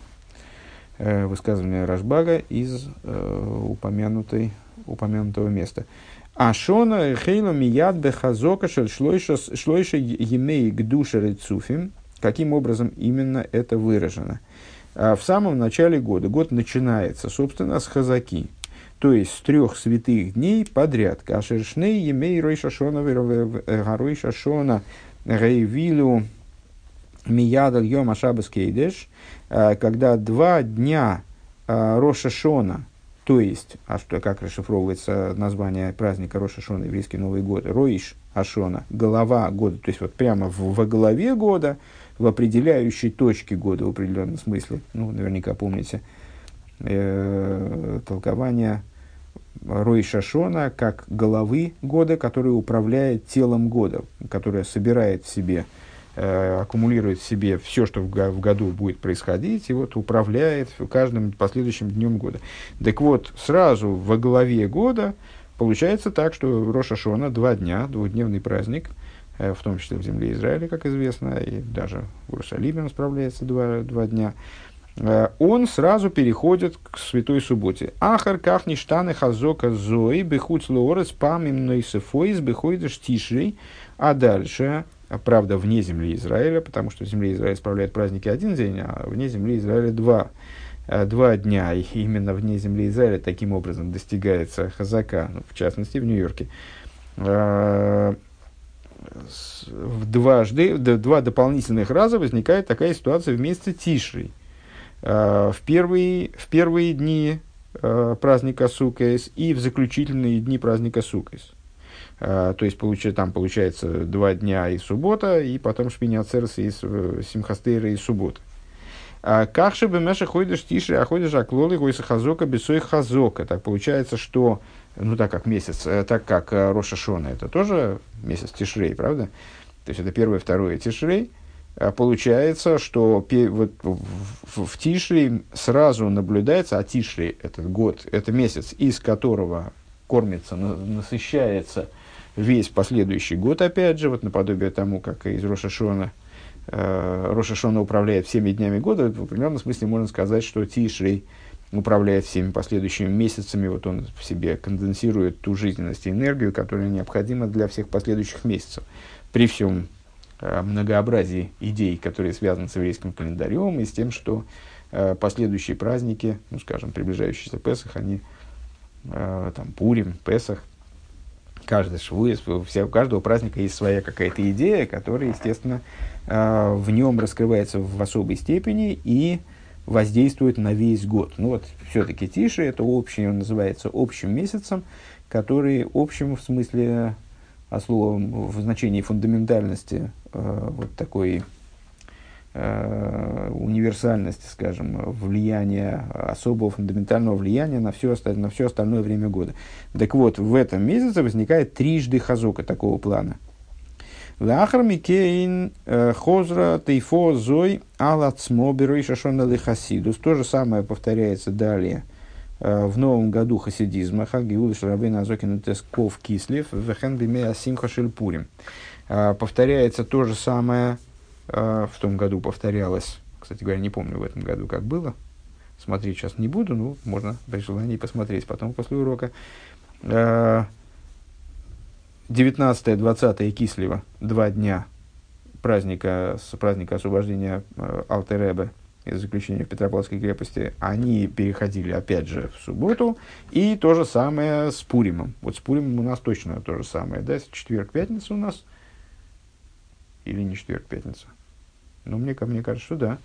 [SPEAKER 1] Высказывание Рашбага из упомянутой, упомянутого места. Ашона хейла мияд бехазока шлойша емей гдуша рецуфим. Каким образом именно это выражено? А в самом начале года, год начинается, собственно, с хазаки, то есть с трех святых дней подряд. Кашершней емей рой шашона горой шашона рейвилу миядал йом ашабас кейдеш, когда два дня Роша Шона, то есть, а что, как расшифровывается название праздника Роша Шона, еврейский Новый год, Роиш Ашона, голова года, то есть вот прямо в, во голове года, в определяющей точке года в определенном смысле, ну, наверняка помните, э, толкование Рой Шашона как головы года, который управляет телом года, которая собирает в себе аккумулирует в себе все, что в, году будет происходить, и вот управляет каждым последующим днем года. Так вот, сразу во главе года получается так, что Роша Шона два дня, двухдневный праздник, э, в том числе в земле Израиля, как известно, и даже в Иерусалиме он справляется два, два дня, э, он сразу переходит к Святой Субботе. Ахар кахни штаны хазока зои бехуц лорес памим нойсефоис бехойдеш тишрей. А дальше правда, вне земли Израиля, потому что в земле Израиля справляет праздники один день, а вне земли Израиля два, э, два дня. И именно вне земли Израиля таким образом достигается хазака, ну, в частности, в Нью-Йорке. Э, в дважды, два дополнительных раза возникает такая ситуация вместе Тишрой. Э, в первые, в первые дни праздника Сукес и в заключительные дни праздника Сукес. А, то есть, получается, там получается два дня и суббота, и потом шпиня церс и э, симхастейра и суббота. Как же бы Меша ходишь тише, а ходишь аклолы гойса хазока бесой хазока. Так получается, что, ну так как месяц, э, так как э, Роша Шона, это тоже месяц тишрей, правда? То есть это первое, второе тишрей. А получается, что вот в, в Тишре сразу наблюдается, а Тишре этот год, это месяц, из которого кормится, насыщается весь последующий год, опять же, вот наподобие тому, как из Рошашона, э, Рошашона управляет всеми днями года, в определенном смысле можно сказать, что Тишрей управляет всеми последующими месяцами, вот он в себе конденсирует ту жизненность и энергию, которая необходима для всех последующих месяцев. При всем э, многообразии идей, которые связаны с еврейским календарем и с тем, что э, последующие праздники, ну, скажем, приближающиеся Песах, они э, там, Пурим, Песах, каждый швуес, у каждого праздника есть своя какая-то идея, которая, естественно, э, в нем раскрывается в особой степени и воздействует на весь год. Ну вот, все-таки тише, это общий, он называется общим месяцем, который общим в смысле, а словом, в значении фундаментальности, э, вот такой Э, универсальности, скажем, влияния, особого фундаментального влияния на все, остальное, на все остальное время года. Так вот, в этом месяце возникает трижды хазока такого плана. Лахар Микейн э, Хозра Тейфо Зой Алацмо Берой Шашона. То же самое повторяется далее э, в новом году хасидизма. Хагиуда Шарабейн Азокин Тесков Кислев Вехен Бимея Симха Шельпурим. Повторяется то же самое в том году повторялось. Кстати говоря, не помню в этом году, как было. Смотреть сейчас не буду, ну, можно при желании посмотреть потом после урока. 19-20 Кислева, два дня праздника, с праздника освобождения э, Алтеребе из заключения в Петропавловской крепости, они переходили опять же в субботу, и то же самое с Пуримом. Вот с Пуримом у нас точно то же самое, да, четверг-пятница у нас, или не четверг-пятница, Ну, мне, мне кажется, что да.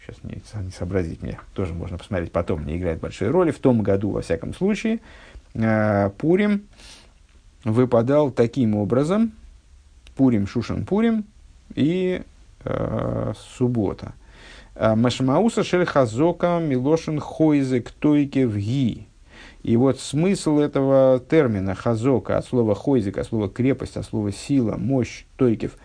[SPEAKER 1] Сейчас не, не сообразить мне. Тоже можно посмотреть потом, не играет большой роли. В том году, во всяком случае, э, Пурим выпадал таким образом. Пурим, Шушан, Пурим и э, суббота. Э, Машмауса шельхазока милошин хойзек тойке ги. И вот смысл этого термина хазока, от слова хойзик, от слова крепость, от слова сила, мощь, тойкев,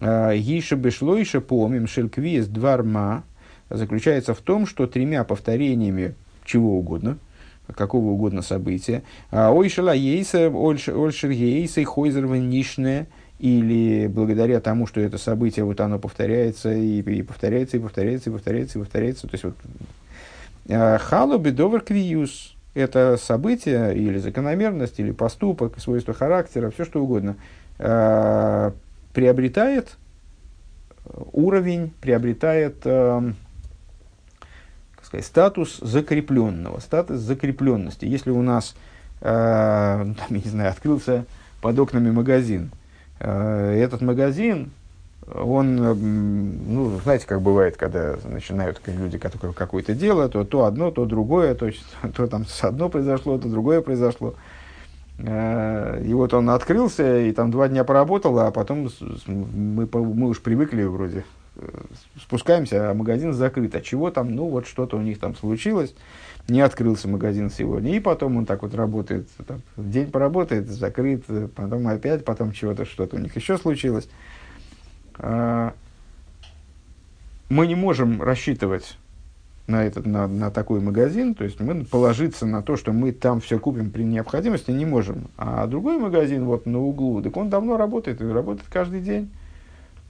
[SPEAKER 1] гиша бешлойша помим шельквиес дварма, заключается в том, что тремя повторениями чего угодно, какого угодно события, ойшела ейса, ольшер ейса, хойзер нишне, или благодаря тому, что это событие, вот оно повторяется, и, и повторяется, и повторяется, и повторяется, и повторяется. То есть вот халу бедовер квиюс, это событие или закономерность, или поступок, свойство характера, все что угодно, э, приобретает уровень, приобретает э, сказать, статус закрепленного, статус закрепленности. Если у нас, э, там, я не знаю, открылся под окнами магазин, э, этот магазин он, ну, знаете, как бывает, когда начинают люди какое-то дело, то то одно, то другое, то, то там одно произошло, то другое произошло. Э, и вот он открылся, и там два дня поработал, а потом мы, мы уж привыкли вроде, э, спускаемся, а магазин закрыт. А чего там? Ну, вот что-то у них там случилось, не открылся магазин сегодня. И потом он так вот работает, там, день поработает, закрыт, потом опять, потом чего-то, что-то у них еще случилось. Мы не можем рассчитывать на, этот, на, на такой магазин, то есть мы положиться на то, что мы там все купим при необходимости, не можем. А другой магазин вот на углу, так он давно работает, и работает каждый день,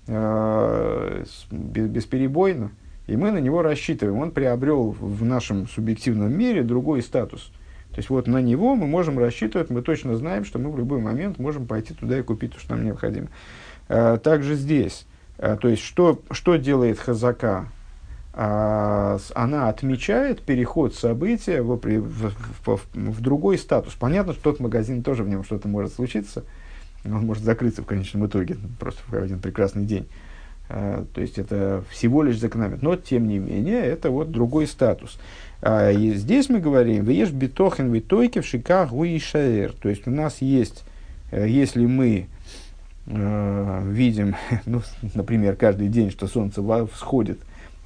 [SPEAKER 1] э, без, бесперебойно, и мы на него рассчитываем. Он приобрел в нашем субъективном мире другой статус. То есть вот на него мы можем рассчитывать, мы точно знаем, что мы в любой момент можем пойти туда и купить то, что нам необходимо. Э, также здесь, э, то есть что, что делает Хазака? А, она отмечает переход события в, в, в, в другой статус. Понятно, что тот магазин тоже в нем что-то может случиться, он может закрыться в конечном итоге, просто в один прекрасный день. Uh, то есть это всего лишь закономерно. Но, тем не менее, это вот другой статус. Uh, и здесь мы говорим, «Веешь битохен витойки в шиках шаэр». То есть у нас есть, uh, если мы э, видим, ну, например, каждый день, что солнце всходит,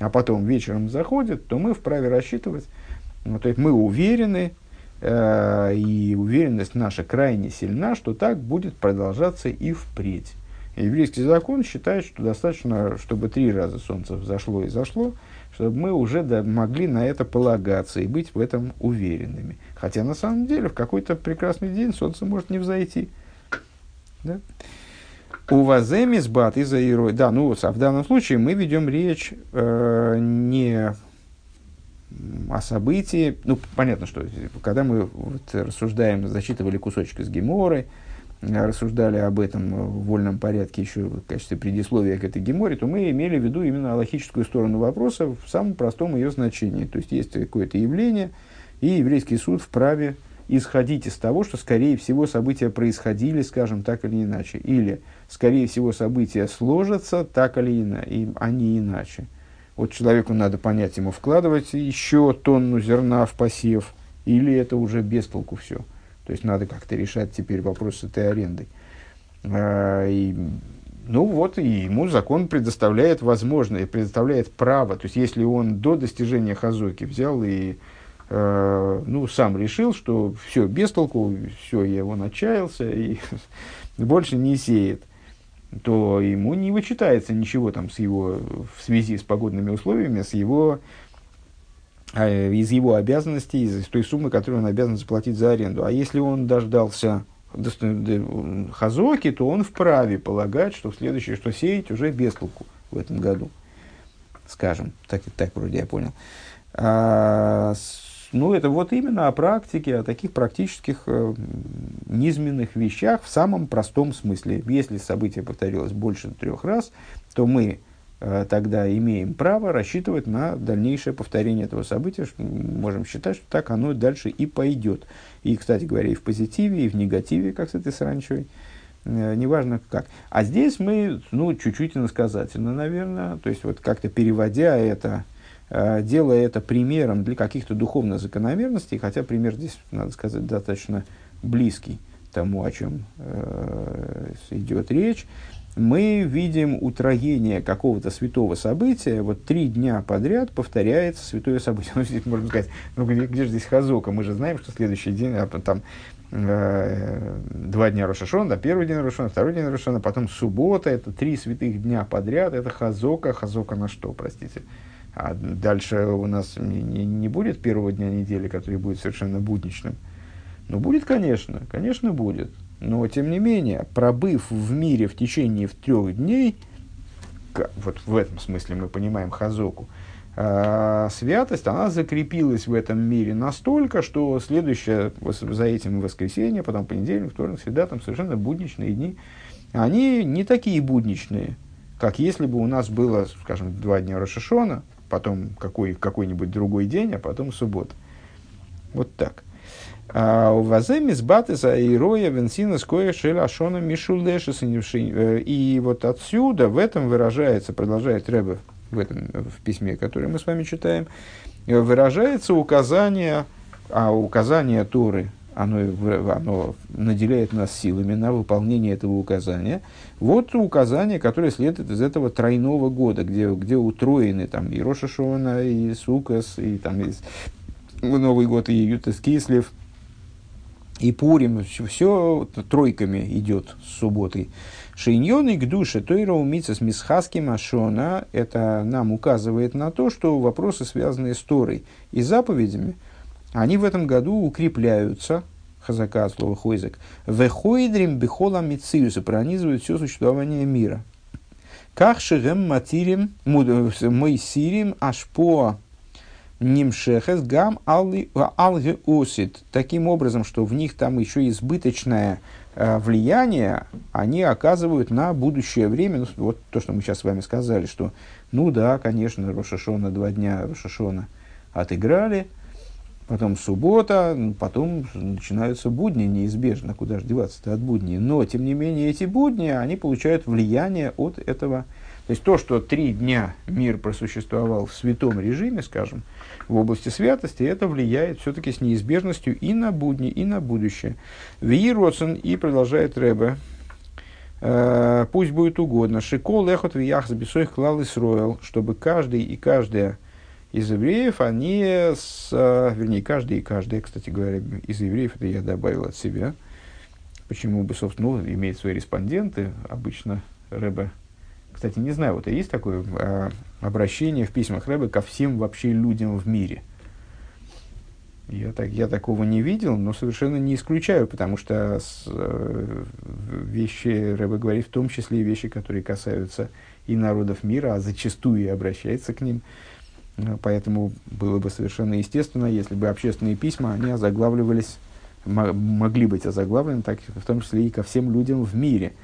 [SPEAKER 1] а потом вечером заходит, то мы вправе рассчитывать, ну, то есть мы уверены, э, и уверенность наша крайне сильна, что так будет продолжаться и впредь. Еврейский закон считает, что достаточно, чтобы три раза солнце взошло и зашло, чтобы мы уже да, могли на это полагаться и быть в этом уверенными. Хотя на самом деле в какой-то прекрасный день солнце может не взойти. Да? У ваземис бат из Аирой. Да, ну а в данном случае мы ведем речь э, не о событии. Ну, понятно, что когда мы вот, рассуждаем, зачитывали кусочек из Геморы, рассуждали об этом в вольном порядке еще в качестве предисловия к этой Геморе, то мы имели в виду именно логическую сторону вопроса в самом простом ее значении. То есть есть какое-то явление, и еврейский суд вправе исходить из того, что, скорее всего, события происходили, скажем, так или иначе. Или скорее всего, события сложатся так или иначе, а не иначе. Вот человеку надо понять, ему вкладывать еще тонну зерна в посев, или это уже без толку все. То есть надо как-то решать теперь вопрос с этой арендой. А, и, ну вот, и ему закон предоставляет возможность, предоставляет право. То есть если он до достижения хазоки взял и э, ну, сам решил, что все без толку, все, я его начаялся и больше не сеет то ему не вычитается ничего там с его, в связи с погодными условиями, с его, э, из его обязанностей, из той суммы, которую он обязан заплатить за аренду. А если он дождался хазоки, то он вправе полагать, что в следующее, что сеять, уже без толку в этом году. Скажем, так, так вроде я понял. А, ну, это вот именно о практике, о таких практических э, низменных вещах в самом простом смысле. Если событие повторилось больше трех раз, то мы э, тогда имеем право рассчитывать на дальнейшее повторение этого события. Можем считать, что так оно дальше и пойдет. И, кстати говоря, и в позитиве, и в негативе, как с этой саранчой. э, неважно как. А здесь мы, ну, чуть-чуть иносказательно, наверное, то есть вот как-то переводя это, делая это примером для каких-то духовных закономерностей, хотя пример здесь, надо сказать, достаточно близкий тому, о чем э, идет речь, мы видим утроение какого-то святого события, вот три дня подряд повторяется святое событие. Ну, здесь можно сказать, ну где, где же здесь Хазока? Мы же знаем, что следующий день, а там э, два дня Рошашона, первый день Рошашона, второй день Рошашона, потом суббота, это три святых дня подряд, это Хазока. Хазока на что, простите? А дальше у нас не, не, будет первого дня недели, который будет совершенно будничным. Ну, будет, конечно, конечно, будет. Но, тем не менее, пробыв в мире в течение трех дней, вот в этом смысле мы понимаем хазоку, э, святость, она закрепилась в этом мире настолько, что следующее за этим воскресенье, потом понедельник, вторник, среда, там совершенно будничные дни, они не такие будничные, как если бы у нас было, скажем, два дня Рошашона, потом какой, какой-нибудь другой день, а потом суббота. Вот так. А у Ваземи сбатыса и роя венсина скоя шеля шона мишулешис э, и вот отсюда в этом выражается, продолжает Рэбе в этом в письме, которое мы с вами читаем, э, выражается указание, а указание Торы, оно, оно наделяет нас силами на выполнение этого указания. Вот указание, которое следует из этого тройного года, где, где утроены там и Рошашона, и Сукас, и там и Новый год, и Ютас Кислев – и Пурим, все тройками идет с субботой. Шейньоны к душе Тойра умица с Мисхаски Машона, это нам указывает на то, что вопросы, связанные с Торой и заповедями, они в этом году укрепляются, хазака от слова хойзек, вехойдрим бихола мициуса, пронизывают все существование мира. Как шегем матирим, мой сирим, аж по нимшехес гам алги осит. Таким образом, что в них там еще избыточное э, влияние они оказывают на будущее время. Ну, вот то, что мы сейчас с вами сказали, что, ну да, конечно, Рошашона, два дня Рошашона отыграли, потом суббота, ну, потом начинаются будни, неизбежно, куда же деваться-то от будней. Но, тем не менее, эти будни, они получают влияние от этого то есть то, что три дня мир просуществовал в святом режиме, скажем, в области святости, это влияет все-таки с неизбежностью и на будни, и на будущее. Виироцен и продолжает Рэбе, э, пусть будет угодно, шикол лехот виях забисоих клал Исроил, чтобы каждый и каждая из евреев, они, с, э, вернее, каждый и каждая, кстати говоря, из евреев, это я добавил от себя, почему бы, собственно, ну, имеет свои респонденты, обычно Рэбе кстати, не знаю, вот есть такое э, обращение в письмах Рэбе ко всем вообще людям в мире. Я, так, я такого не видел, но совершенно не исключаю, потому что с, э, вещи Рэбе говорит в том числе и вещи, которые касаются и народов мира, а зачастую и обращается к ним. Поэтому было бы совершенно естественно, если бы общественные письма, они озаглавливались, могли быть озаглавлены, так, в том числе и ко всем людям в мире –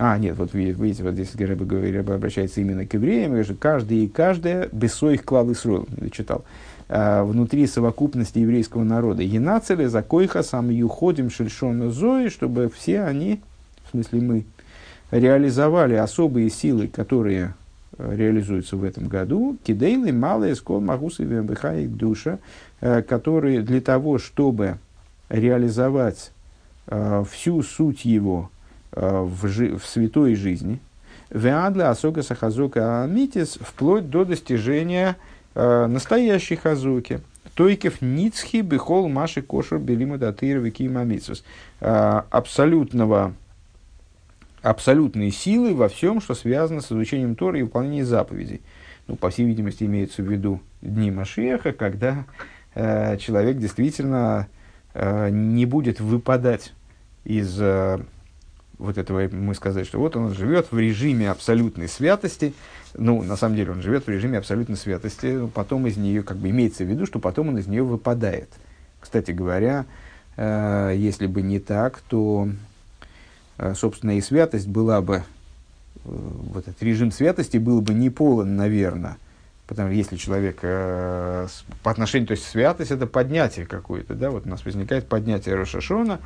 [SPEAKER 1] а, нет, вот видите, вот здесь Рэбе, Рэбе обращается именно к евреям, и каждый и каждая без своих клал Исруэл, читал, а, внутри совокупности еврейского народа. Енацели, закойха, сам юходим, шельшона зои, чтобы все они, в смысле мы, реализовали особые силы, которые реализуются в этом году, кидейлы, малые, скол, магусы, вембыха душа, э, которые для того, чтобы реализовать э, всю суть его, Э, в, жи- в святой жизни. Веадла асока сахазока амитис вплоть до достижения настоящей хазуки. Тойкев ницхи бихол маши кошер белима датыр викима э, Абсолютного абсолютной силы во всем, что связано с изучением Торы и выполнением заповедей. Ну, по всей видимости, имеется в виду дни Машеха, когда э, человек действительно э, не будет выпадать из э, вот этого мы сказали, что вот он живет в режиме абсолютной святости. Ну, на самом деле он живет в режиме абсолютной святости. Потом из нее, как бы имеется в виду, что потом он из нее выпадает. Кстати говоря, э, если бы не так, то, собственно, и святость была бы, э, вот этот режим святости был бы не полон, наверное. Потому что если человек э, по отношению, то есть святость это поднятие какое-то, да, вот у нас возникает поднятие Рошашона,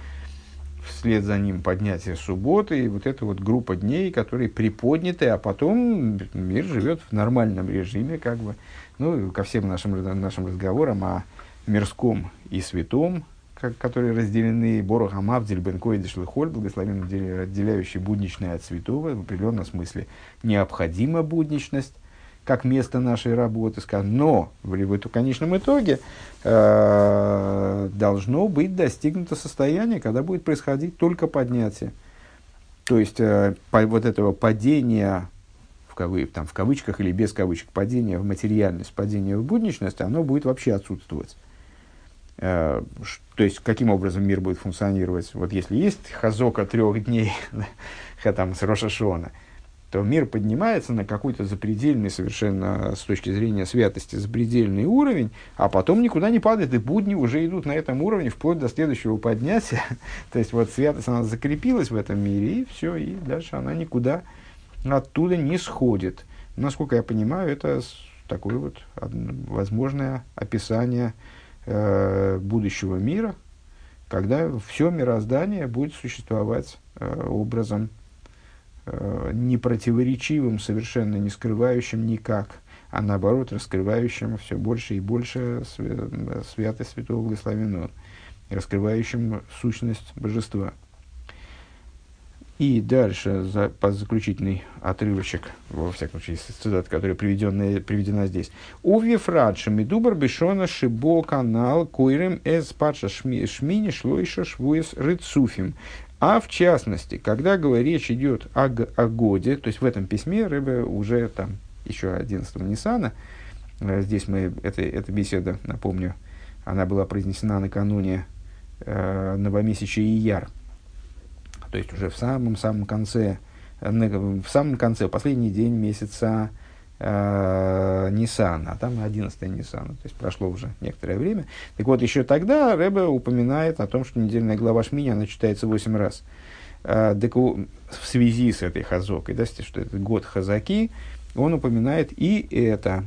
[SPEAKER 1] вслед за ним поднятие субботы, и вот эта вот группа дней, которые приподняты, а потом мир живет в нормальном режиме, как бы, ну, ко всем нашим, нашим разговорам о мирском и святом, как, которые разделены Борох Амавдиль, Бенкой, Дешлихоль, благословенно отделяющий будничное от святого, в определенном смысле необходима будничность, как место нашей работы, но в конечном итоге э, должно быть достигнуто состояние, когда будет происходить только поднятие. То есть э, по, вот этого падения, в, кавы, там, в кавычках или без кавычек, падения в материальность, падения в будничность, оно будет вообще отсутствовать. Э, то есть, каким образом мир будет функционировать. Вот если есть хазока трех дней, там, с Рошашона, то мир поднимается на какой-то запредельный совершенно с точки зрения святости запредельный уровень, а потом никуда не падает, и будни уже идут на этом уровне вплоть до следующего поднятия. То есть вот святость, она закрепилась в этом мире, и все, и дальше она никуда оттуда не сходит. Насколько я понимаю, это такое вот возможное описание э, будущего мира, когда все мироздание будет существовать э, образом э, непротиворечивым, совершенно не скрывающим никак, а наоборот раскрывающим все больше и больше святость Святого Благословенного, раскрывающим сущность Божества. И дальше, за, по заключительный отрывочек, во всяком случае, цитата, которая приведена, приведена здесь. Уве фрадша медубар бешона шибо канал койрем эс пача шмини шлойша швуес рыцуфим. А в частности, когда речь идет о, о годе, то есть в этом письме Рэбе уже там еще 11 Ниссана, э, здесь мы, это, эта беседа, напомню, она была произнесена накануне э, новомесячия Ияр, то есть уже в самом-самом конце, э, в самом конце, последний день месяца э, Ниссана, а там 11 Ниссана, то есть прошло уже некоторое время. Так вот, еще тогда Рэбе упоминает о том, что недельная глава Шмини, она читается 8 раз. Э, так, в связи с этой хазокой, да, что это год хазаки, он упоминает и это.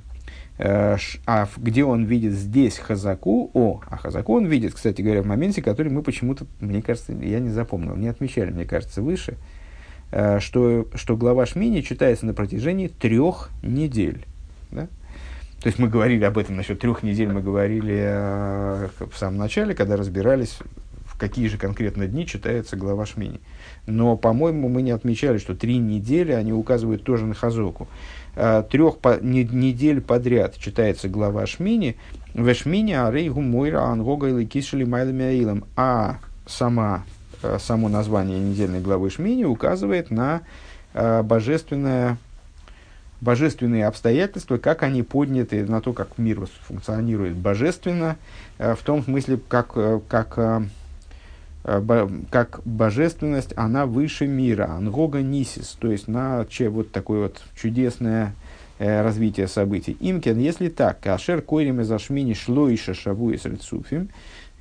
[SPEAKER 1] Э, а где он видит здесь Хазаку, о, а Хазаку он видит, кстати говоря, в моменте, который мы почему-то, мне кажется, я не запомнил, не отмечали, мне кажется, выше, э, что, что глава Шмини читается на протяжении трех недель. Да? То есть мы говорили об этом насчет трех недель, мы говорили э, в самом начале, когда разбирались, в какие же конкретно дни читается глава Шмини. Но, по-моему, мы не отмечали, что три недели, они указывают тоже на Хазоку. Э, трех по, не, недель подряд читается глава Шмини, в Шмине Арейгу Мойра Ангога или Кишели Майлами Аилом, а сама, э, само название недельной главы Шмини указывает на э, божественное божественные обстоятельства, как они подняты на то, как мир функционирует божественно, в том смысле, как, как как божественность, она выше мира, ангога нисис, то есть на че, вот такое вот чудесное э, развитие событий. Имкен, если так, кашер койрим из ашмини шаву и рецуфим,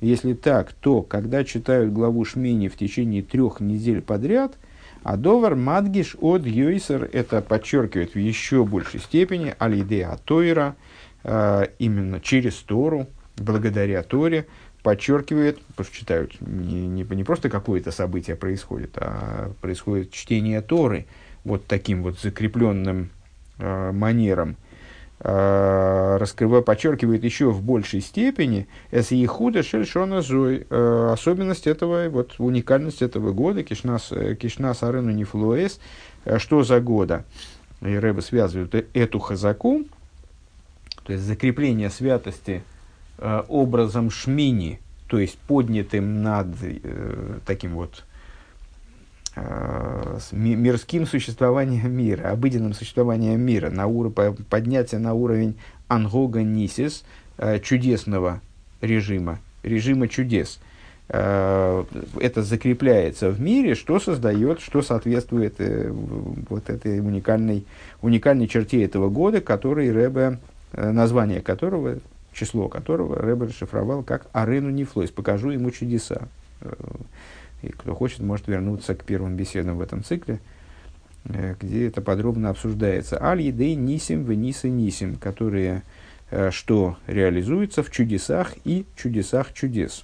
[SPEAKER 1] если так, то когда читают главу Шмини в течение трех недель подряд, а довар мадгиш от йойсер это подчеркивает в еще большей степени алидея Тойра, э, именно через Тору, благодаря Торе, подчеркивает, читают, не, не, не просто какое-то событие происходит, а происходит чтение Торы вот таким вот закрепленным э, манером, э, раскрывая, подчеркивает еще в большей степени Эсихуда Шельшона Зой, э, особенность этого, вот уникальность этого года, Кишнас, э, Кишнас Арену Нефлуэс, э, что за года. И Рэба связывает э, эту хазаку, то есть закрепление святости – образом шмини, то есть поднятым над э, таким вот э, мирским существованием мира, обыденным существованием мира, на ур... поднятие на уровень ангога нисис, э, чудесного режима, режима чудес. Э, это закрепляется в мире, что создает, что соответствует э, вот этой уникальной, уникальной черте этого года, который Рэбе, э, название которого число которого Рэбер расшифровал как «Арену Нефлойс», «Покажу ему чудеса». Э, и кто хочет, может вернуться к первым беседам в этом цикле, э, где это подробно обсуждается. «Аль-Едей Нисим Нисы Нисим», которые э, что реализуется в чудесах и чудесах чудес.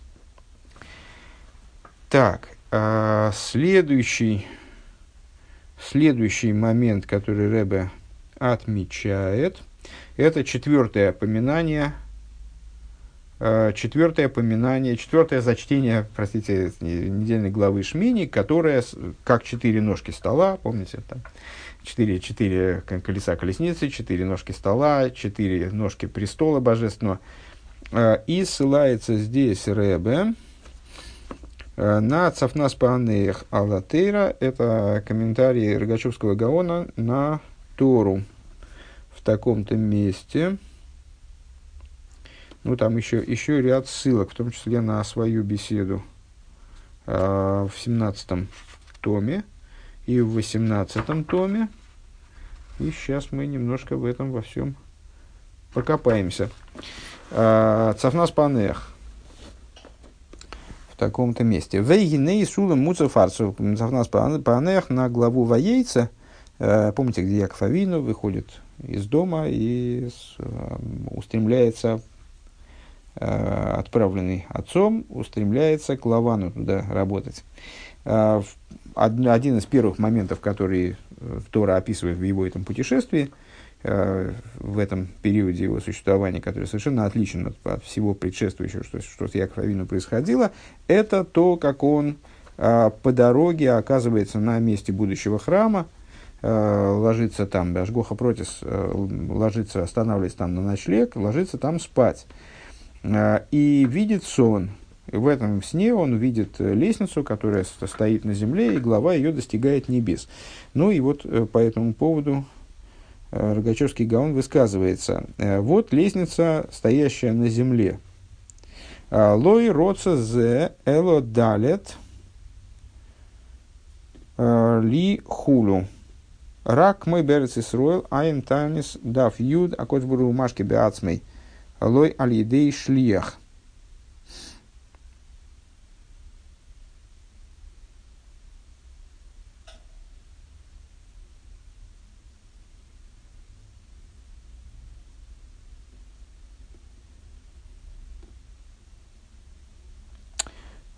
[SPEAKER 1] Так, А, следующий, следующий момент, который Рэбе отмечает, это четвертое поминание, а, четвертое поминание, четвертое зачтение, простите, недельной главы Шмини, которая, как четыре ножки стола, помните, там, четыре, четыре колеса колесницы, четыре ножки стола, четыре ножки престола божественного. А, и ссылается здесь Рэбе, Э, на Цафнас Паанеях Аллатейра – это комментарий Рогачевского Гаона на Тору в таком-то месте. Ну, там еще, еще ряд ссылок, в том числе на свою беседу э, в 17 томе и в 18 томе. И сейчас мы немножко в этом во всем покопаемся. Э, Цафнас Паанеях таком-то месте. Вейгиней сулам муцефарцу. нас панех на главу воейца. Э, помните, где Яков Авину выходит из дома и устремляется, отправленный отцом, устремляется к Лавану туда работать. Один из первых моментов, который Тора описывает в его этом путешествии – Э, в этом периоде его существования, который совершенно отличен от, от всего предшествующего, что, что с Яковом происходило, это то, как он э, по дороге оказывается на месте будущего храма, э, ложится там, Башгоха Протис ложится, останавливается там на ночлег, ложится там спать. И видит сон. В этом сне он видит лестницу, которая стоит на земле, и глава ее достигает небес. Ну и вот по этому поводу Э, Рогачевский Гаон высказывается. Э, вот лестница, стоящая на земле. «А, Лой роца зе эло далет э, ли хулу. Рак мой берец Исруэл, айн танис дав юд, а кочбуру машки беацмей. Лой аль шлиях.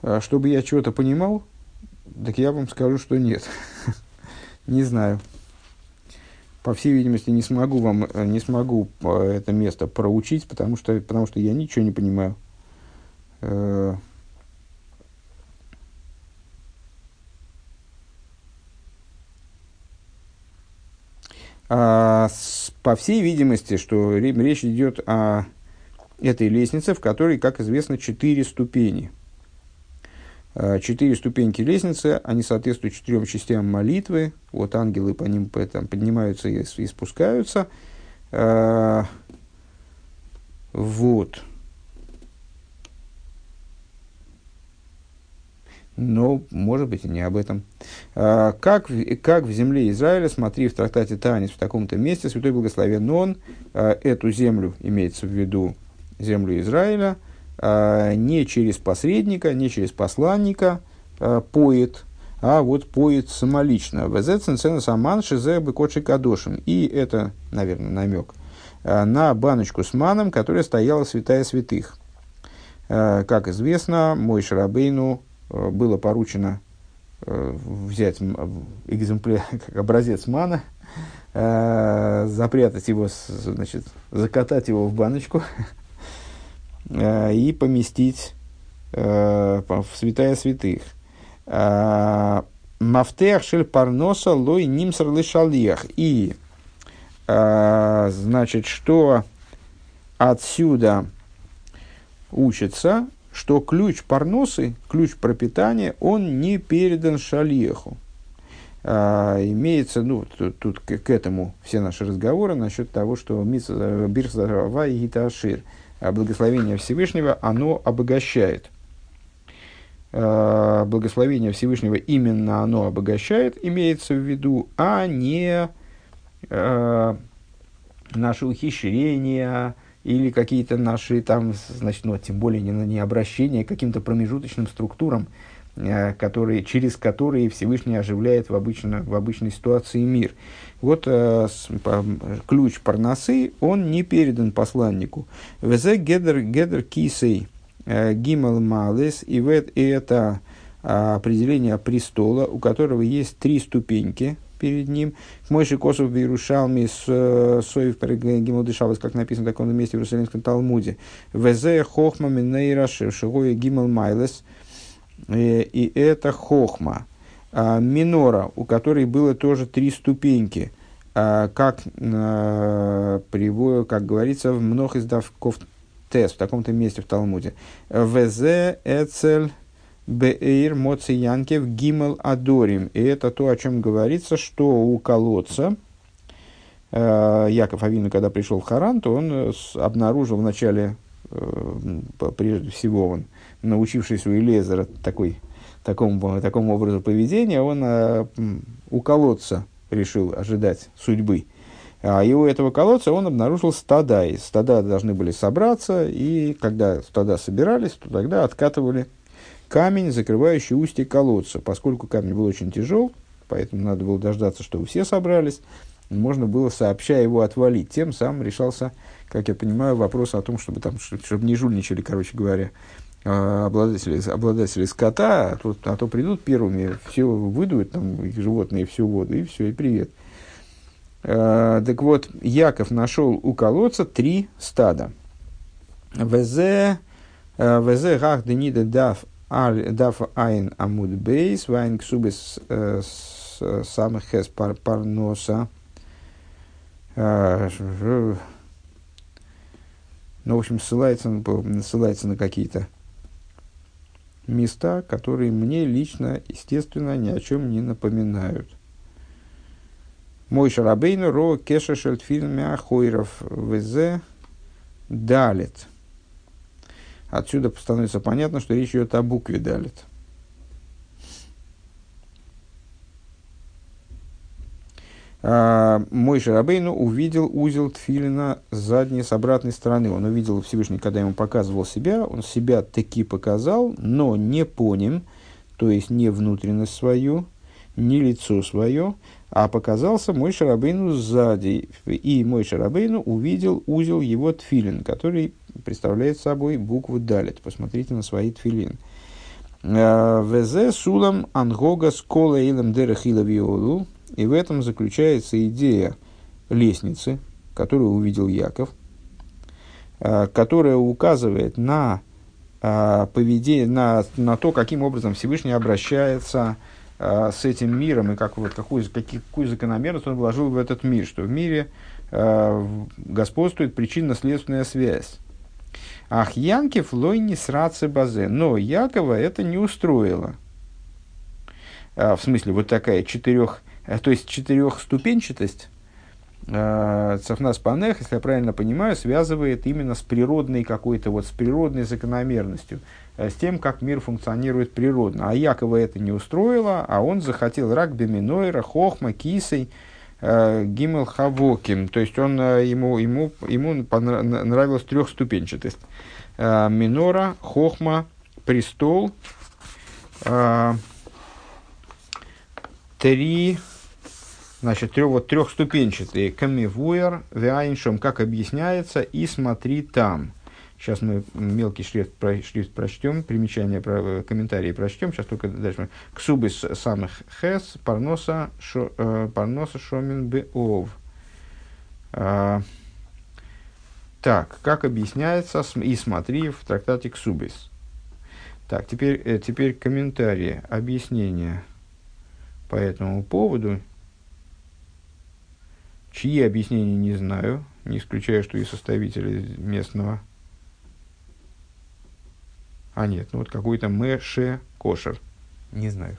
[SPEAKER 1] А чтобы я чего-то понимал, так я вам скажу, что нет. не знаю. По всей видимости, не смогу вам, э, не смогу э, это место проучить, потому что, потому что я ничего не понимаю. Э, а, по всей видимости, что речь идет о этой лестнице, в которой, как известно, четыре ступени – четыре ступеньки лестницы, они соответствуют четырем частям молитвы. Вот ангелы по ним там, поднимаются и, и спускаются. А, вот. Но, может быть, и не об этом. А, как, как в земле Израиля, смотри в трактате Танец в таком-то месте, Святой Благословен Он, эту землю, имеется в виду землю Израиля, не через посредника, не через посланника а, поет, а вот поет самолично. Везецен цена саман шизе. И это, наверное, намек а, на баночку с маном, которая стояла святая святых. Как известно, мой Шарабейну было поручено взять экземпляр, как образец мана, запрятать его, значит, закатать его в баночку, Э, и поместить э, в святая святых. Э, Мафтех шель парноса лой нимсар лишалех. И, значит, что отсюда учится, что ключ парносы, ключ пропитания, он не передан шалеху. А, имеется, ну, тут, тут к, к этому все наши разговоры насчет того, что бирсава и гиташир – а благословение Всевышнего, оно обогащает. А, благословение Всевышнего именно оно обогащает, имеется в виду, а не э, наши ухищрения или какие-то наши там, значит, ну, тем более не, не обращения к каким-то промежуточным структурам, которые, через которые Всевышний оживляет в, обычно, в обычной ситуации мир. Вот э, с, по, ключ парносы, он не передан посланнику. Везе гедер, гедер кисей э, гимал малес, и, и это определение престола, у которого есть три ступеньки перед ним. Мойши Косов в Иерушалме с э, Соев Гималдышавас, как написано в таком месте в Иерусалимском Талмуде. Везе Хохма Минейра Шигоя Гимал Майлес. Э, и это Хохма. А, минора, у которой было тоже три ступеньки. А, как, а, как говорится в многих издавков Тес, в таком-то месте в Талмуде. Везе Эцель Беэйр Моци Янкев Гимел Адорим. И это то, о чем говорится, что у колодца, Яков Авину, когда пришел в Харан, то он э, обнаружил вначале, э, прежде всего, он, научившись у Элезера такой, такому, такому образу поведения, он у колодца решил ожидать судьбы. А и у этого колодца он обнаружил стада. И стада должны были собраться, и когда стада собирались, то тогда откатывали камень, закрывающий устье колодца. Поскольку камень был очень тяжел, поэтому надо было дождаться, чтобы все собрались, можно было сообща его отвалить. Тем самым решался, как я понимаю, вопрос о том, чтобы, там, чтобы не жульничали, короче говоря, обладатели, обладатели скота, а то, а то придут первыми, все выдуют, там, их животные всю воду, и все, и привет. А, так вот, Яков нашел у колодца три стада. Везе, а, везе гах денида дав Даф Айн Амуд Бейс, Вайн Ксубис э, самых Хес Парноса. Э, ну, в общем, ссылается, ссылается на какие-то места, которые мне лично, естественно, ни о чем не напоминают. Мой шарабейну ро кеша шельтфильм мяхойров вз далит. Отсюда становится понятно, что речь идет о букве Далит. Мой Шарабейну увидел узел Тфилина с задней, с обратной стороны. Он увидел Всевышний, когда ему показывал себя, он себя таки показал, но не по ним, то есть не внутренность свою, не лицо свое, а показался мой Шарабейну сзади. И мой Шарабейну увидел узел его Тфилин, который представляет собой букву Далит. Посмотрите на свои тфилин. Э, Везе сулам ангога скола илам дерехила виолу. И в этом заключается идея лестницы, которую увидел Яков, э, которая указывает на э, поведение, на, на то, каким образом Всевышний обращается с этим миром и как, вот, какую, какую закономерность он вложил в этот мир, что в мире господствует причинно-следственная связь. Ах, Янкев лой не сраться базе. Но Якова это не устроило. А, в смысле, вот такая четырех, то есть четырехступенчатость э, Цафнас Панех, если я правильно понимаю, связывает именно с природной какой-то, вот с природной закономерностью, э, с тем, как мир функционирует природно. А Якова это не устроило, а он захотел рак беминойра, хохма, кисой, Гимел Хавоким, то есть он, ему, ему, ему нравилась трехступенчатость. Э, минора, хохма, престол, э, три, значит, трех, вот трехступенчатые, камевуэр, веайншом, как объясняется, и смотри там. Сейчас мы мелкий шрифт, про, шрифт прочтем, примечание, про, комментарии прочтем. Сейчас только дальше. Ксубис самых хес, парноса, шо, э, парноса шомин беов. Э, так, как объясняется, и смотри в трактате Ксубис. Так, теперь, э, теперь комментарии, объяснения по этому поводу. Чьи объяснения не знаю, не исключая, что и составители местного. А нет, ну вот какой-то Мэше Кошер. Не знаю.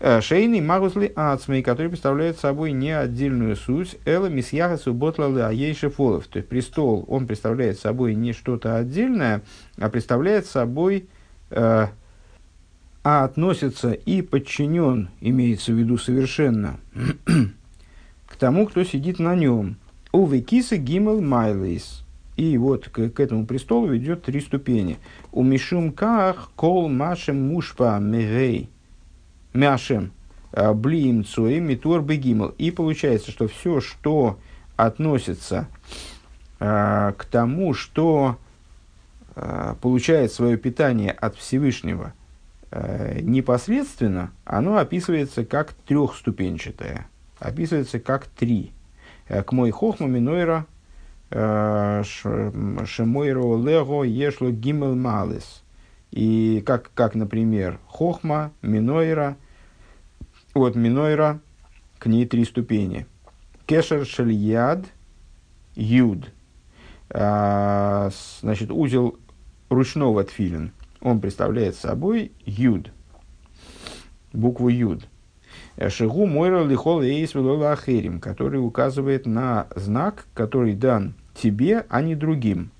[SPEAKER 1] Э, шейный магусли ацмей, который представляет собой не отдельную суть, эла мисьяхасу ботлалы аейши фолов. То есть престол, он представляет собой не что-то отдельное, а представляет собой, э, а относится и подчинен, имеется в виду совершенно, к тому, кто сидит на нем. Увы киса гимел майлейс. И вот к, к этому престолу ведет три ступени. У мишумках кол машем мушпа мегей мяшем э, блиим цуи митур бегимл. И получается, что все, что относится э, к тому, что э, получает свое питание от Всевышнего э, непосредственно, оно описывается как трехступенчатое, описывается как три. Э, к мой хохму минойра э, шемойро лего ешло гимел малис. И как, как, например, хохма, минойра, вот минойра, к ней три ступени. Кешер шельяд, юд. А, значит, узел ручного тфилин, он представляет собой юд, букву юд. Шигу мойра лихол эйс ахерим, который указывает на знак, который дан тебе, а не другим.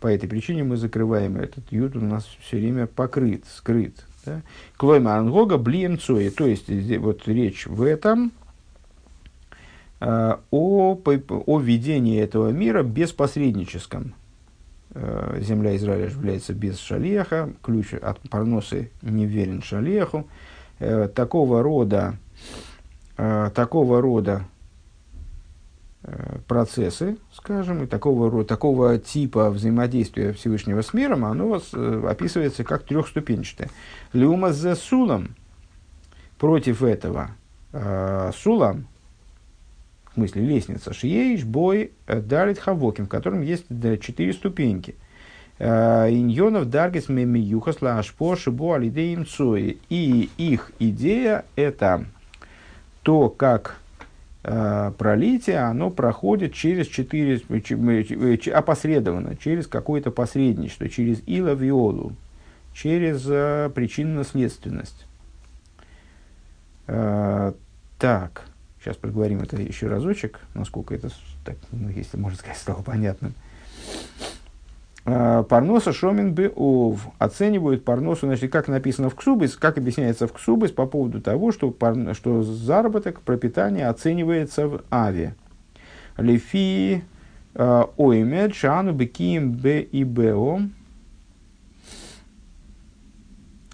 [SPEAKER 1] По этой причине мы закрываем этот юд, у нас все время покрыт, скрыт. Да? Клойма ангога блием цои, то есть вот речь в этом э, о, о ведении этого мира без посредническом. Э, земля Израиля является без шалеха, ключ от парносы не верен шалеху. Э, такого рода, э, такого рода процессы, скажем, и такого, такого типа взаимодействия Всевышнего с миром, оно описывается как трехступенчатое. Леума за сулам против этого сулам, в смысле лестница, шиеиш, бой, дарит хавоким, в котором есть четыре ступеньки. Иньонов даргис мемиюхасла ашпо шибо алидеем цои. И их идея это то, как э, пролитие, оно проходит через четыре, опосредованно, через какое-то посредничество, через ила виолу, через э, причинно-следственность. Э, так. Сейчас проговорим это еще разочек, насколько это, так, ну, если можно сказать, стало понятным. А, парноса шомин бы ов. Оценивают парносу, значит, как написано в Ксубис, как объясняется в Ксубис по поводу того, что, пар, что заработок, пропитание оценивается в аве. Лефи а, оймед шану бекием б и бео.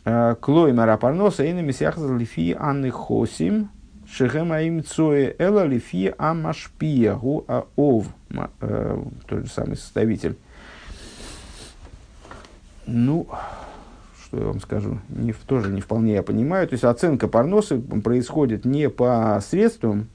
[SPEAKER 1] А, Клоймара парноса инами сяхза лефи анны хосим Шехема им цое эла лифи амашпия гу аов. Э, тот же самый составитель. Ну, что я вам скажу, не, тоже не вполне я понимаю. То есть оценка парноса происходит не по средствам,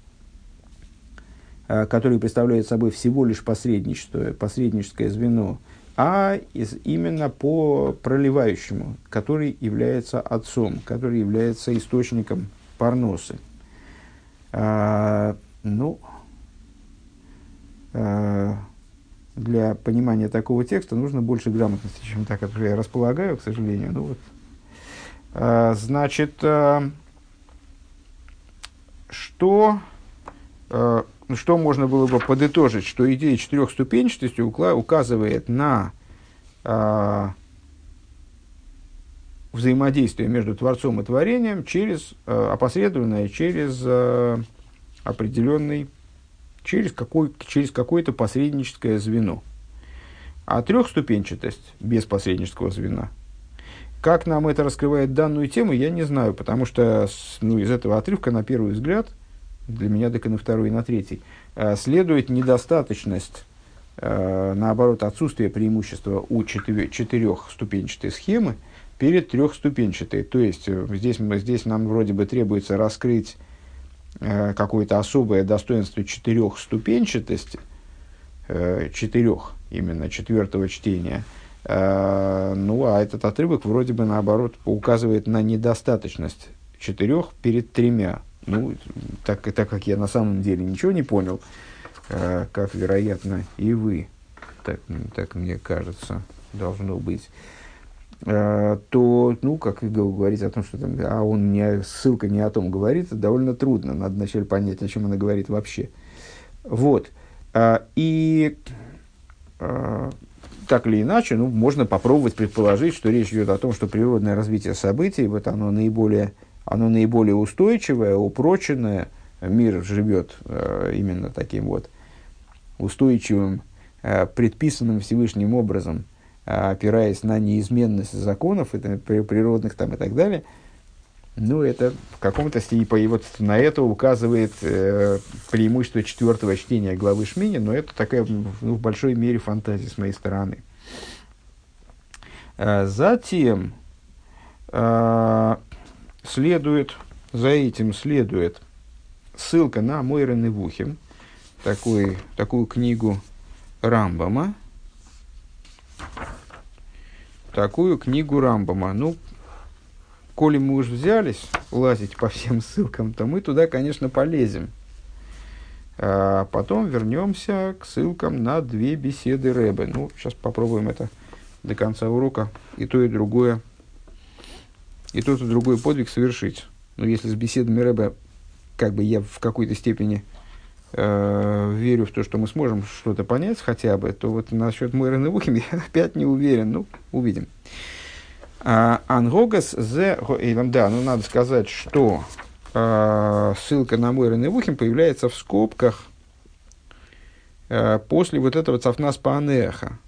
[SPEAKER 1] э, которые представляют собой всего лишь посредничество, посредническое звено, а из, именно по проливающему, который является отцом, который является источником парносы. А, ну, а, для понимания такого текста нужно больше грамотности, чем та, которую я располагаю, к сожалению. Ну, вот. а, значит, а, что, а, что можно было бы подытожить, что идея четырехступенчатости указывает на взаимодействие между Творцом и Творением через опосредованное, через определенный, через, какой, через какое-то посредническое звено. А трехступенчатость без посреднического звена. Как нам это раскрывает данную тему, я не знаю, потому что ну, из этого отрывка, на первый взгляд, для меня так и на второй, и на третий, э, следует недостаточность, э, наоборот, отсутствие преимущества у четырех, четырехступенчатой схемы – перед трехступенчатой. То есть э, здесь, здесь нам вроде бы требуется раскрыть какое-то особое достоинство четырехступенчатости, э, четырех, именно четвертого чтения. Э, ну, а этот отрывок вроде бы наоборот указывает на недостаточность четырех перед тремя. Ну, так, так как я на самом деле ничего не понял, э, как, вероятно, и вы, так, так мне кажется, должно быть. Э, то, ну, как говорить о том, что там, а он не, ссылка не о том говорит, довольно трудно. Надо вначале понять, о чем она говорит вообще. Вот. А, и а, так или иначе, ну, можно попробовать предположить, что речь идет о том, что природное развитие событий, вот оно наиболее, оно наиболее устойчивое, упроченное, мир живет э, именно таким вот устойчивым, э, предписанным Всевышним образом – опираясь на неизменность законов это, природных там, и так далее, ну, это в каком-то степени, и вот на это указывает э, преимущество четвертого чтения главы Шмини, но это такая ну, в большой мере фантазия с моей стороны. А, затем, следует, за этим следует ссылка на Мойрен и Вухим, такой, такую книгу Рамбама, такую книгу Рамбама. Ну, коли мы уж взялись лазить по всем ссылкам, то мы туда, конечно, полезем. А потом вернемся к ссылкам на две беседы Рэбе. Ну, сейчас попробуем это до конца урока и то, и другое, и тот, и другой подвиг совершить. Но если с беседами Рэбе, как бы я в какой-то степени верю в то, что мы сможем что-то понять хотя бы, то вот насчет Мойрен и Вухим я опять не уверен. Ну, увидим. А, Ангогас зе да, ну надо сказать, что э, ссылка на Мойрен и Вухим появляется в скобках э, после вот этого цафнас панеха.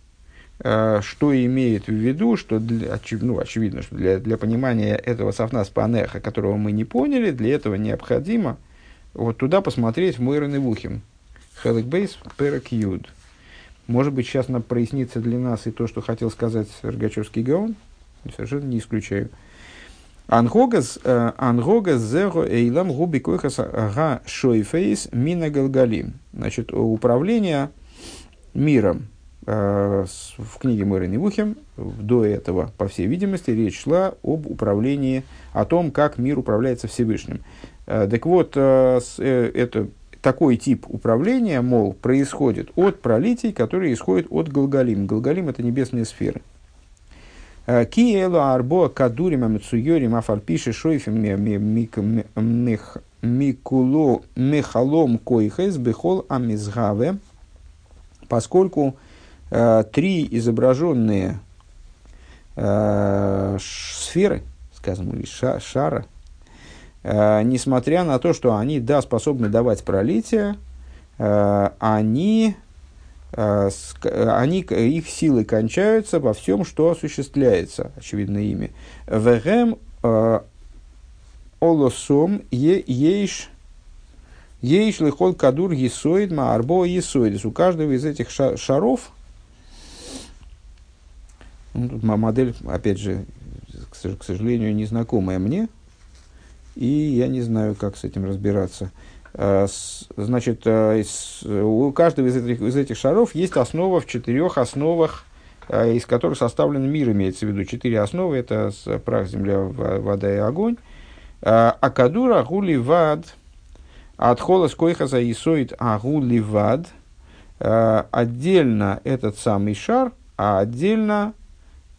[SPEAKER 1] Э, что имеет в виду, что для, очев, ну, очевидно, что для, для понимания этого цафнас панеха, которого мы не поняли, для этого необходимо вот туда посмотреть в Мойрен и Вухим. Хеликбейс Перек Юд. Может быть, сейчас нам прояснится для нас и то, что хотел сказать Рогачевский Гаон. Совершенно не исключаю. Ангогас, э, ангогас зего эйлам губи койхас га шойфейс мина галгалим. Значит, управление миром э, в книге Мойры Невухим до этого, по всей видимости, речь шла об управлении, о том, как мир управляется Всевышним. Э, так вот, это такой тип управления, мол, происходит от пролитий, которые исходят от Галгалим. Галгалим – это небесные сферы. Киело арбо кадурим амцуйорим афальпиши шойфим микуло мехалом койхес бехол амизгаве, поскольку э, три изображенные э, сферы, скажем, или ша, шара, э, несмотря на то, что они, да, способны давать пролитие, э, они Э, они, их силы кончаются во всем, что осуществляется, очевидно, ими. Вегем э, олосом ейш ейш лихол кадур есоид маарбо есоидис. У каждого из этих шаров, ну, тут модель, опять же, к сожалению, незнакомая мне, и я не знаю, как с этим разбираться. Э, значит, э, у каждого из этих, из этих шаров есть основа в четырех основах, э, из которых составлен мир, имеется в виду. Четыре основы – это прах, земля, вода и огонь. Акадур агули вад, от холос койхаза исоид агули вад. Отдельно этот самый шар, а отдельно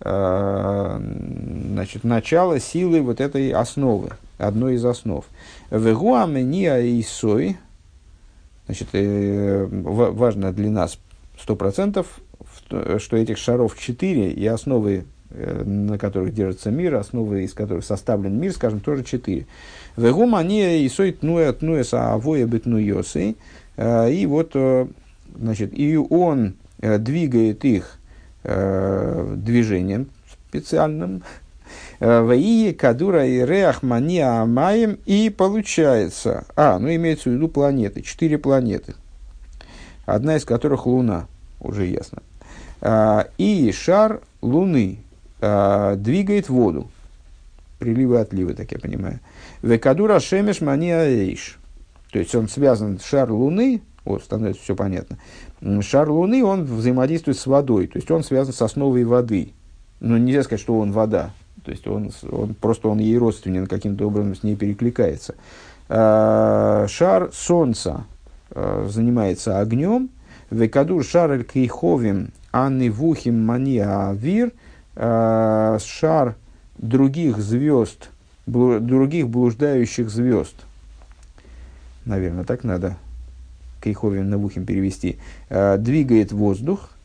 [SPEAKER 1] значит, начало силы вот этой основы одной из основ. Вегуамения и сой, значит, э, важно для нас сто процентов, что этих шаров четыре, и основы, э, на которых держится мир, основы, из которых составлен мир, скажем, тоже четыре. Вегумания и сой тнуя тнуя саавоя бетнуйосы, э, и вот, значит, и он двигает их движением специальным, Ваии, Кадура и Реах, Мания, Амаем. И получается, а, ну имеется в виду планеты, четыре планеты. Одна из которых Луна, уже ясно. А, и шар Луны а, двигает воду. Приливы отливы, так я понимаю. Векадура Шемеш Мания Эйш. То есть он связан, шар Луны, вот, становится все понятно. Шар Луны, он взаимодействует с водой, то есть он связан с основой воды. Но нельзя сказать, что он вода. То есть он, он просто он ей родственен, каким-то образом с ней перекликается. А, шар Солнца а, занимается огнем. Векадур шар кейховим анны вухим мания авир. А, шар других звезд, других блуждающих звезд. Наверное, так надо кейховим на вухим перевести. Двигает воздух Э,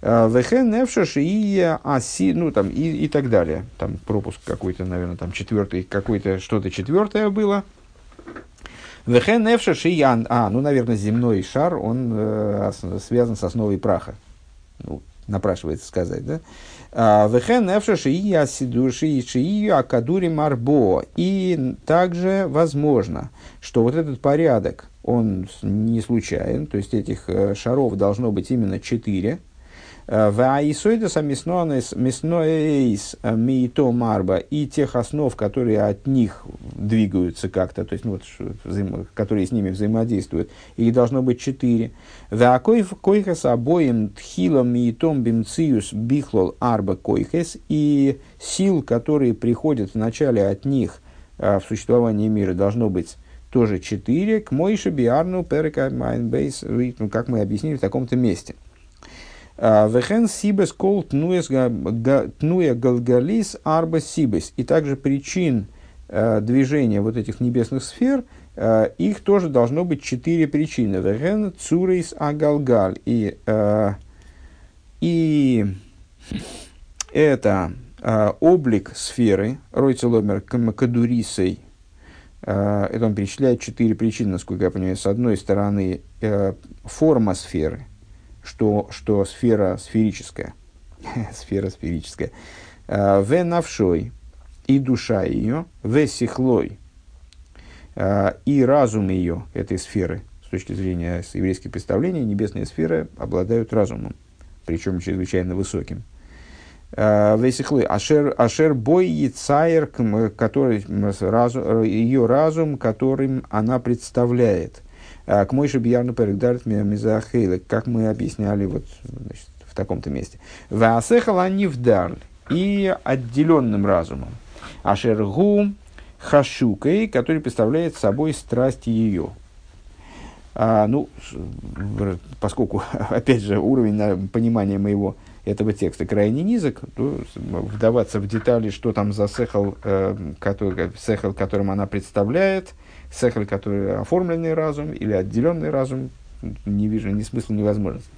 [SPEAKER 1] Вехен Невшаш и Аси, ну там и, и так далее. Там пропуск какой-то, наверное, там четвертый, какой-то что-то четвертое было. Вехен Невшаш и Ян, а, ну, наверное, земной шар, он э, связан с основой праха. Ну, напрашивается сказать, да? «А, Вехен Невшаш и Асидуши и Акадури Марбо. И также возможно, что вот этот порядок, он не случайен, то есть этих э, шаров должно быть именно четыре, Ваисойдаса мясноэйс миито марба и тех основ, которые от них двигаются как-то, то есть ну, вот, которые с ними взаимодействуют, их должно быть четыре. והכוחות הבאים תחילה מאתם במציאות בכלל ארבע כוחות и сил, которые приходят вначале от них в существовании мира, должно быть тоже четыре, כמו שביארנו בפרק עין בית, как мы объяснили в таком-то месте – а, וכן סיבות כל תנועה גלגלית ארבע סיבות. И также причин э, движения вот этих небесных сфер, э, их тоже должно быть четыре причины. Вехен цурейс агалгаль. И, э, и это облик сферы, Ройцеломер Кадурисой, это он перечисляет четыре причины, насколько я понимаю. С одной стороны, форма сферы – что, что сфера сферическая, сфера сферическая, э, в навшой и душа ее, в сихлой э, и разум ее, этой сферы, с точки зрения еврейских представлений, небесные сферы обладают разумом, причем чрезвычайно высоким. Э, Весихлы, ашер, ашер бой яцайр, который, ее разум, которым она представляет – а, к Мойше Бьярну Перегдарт Мизахейлек, как мы объясняли вот, значит, в таком-то месте. Ваасехала Нивдарль и отделенным разумом. Ашергу Хашукой, который представляет собой страсть ее. А, ну, поскольку, опять же, уровень понимания моего этого текста крайне низок, то вдаваться в детали, что там за сехал, э, который, сехал, которым она представляет – Сехаль, который оформленный разум или отделенный разум, не вижу ни смысла, ни возможности.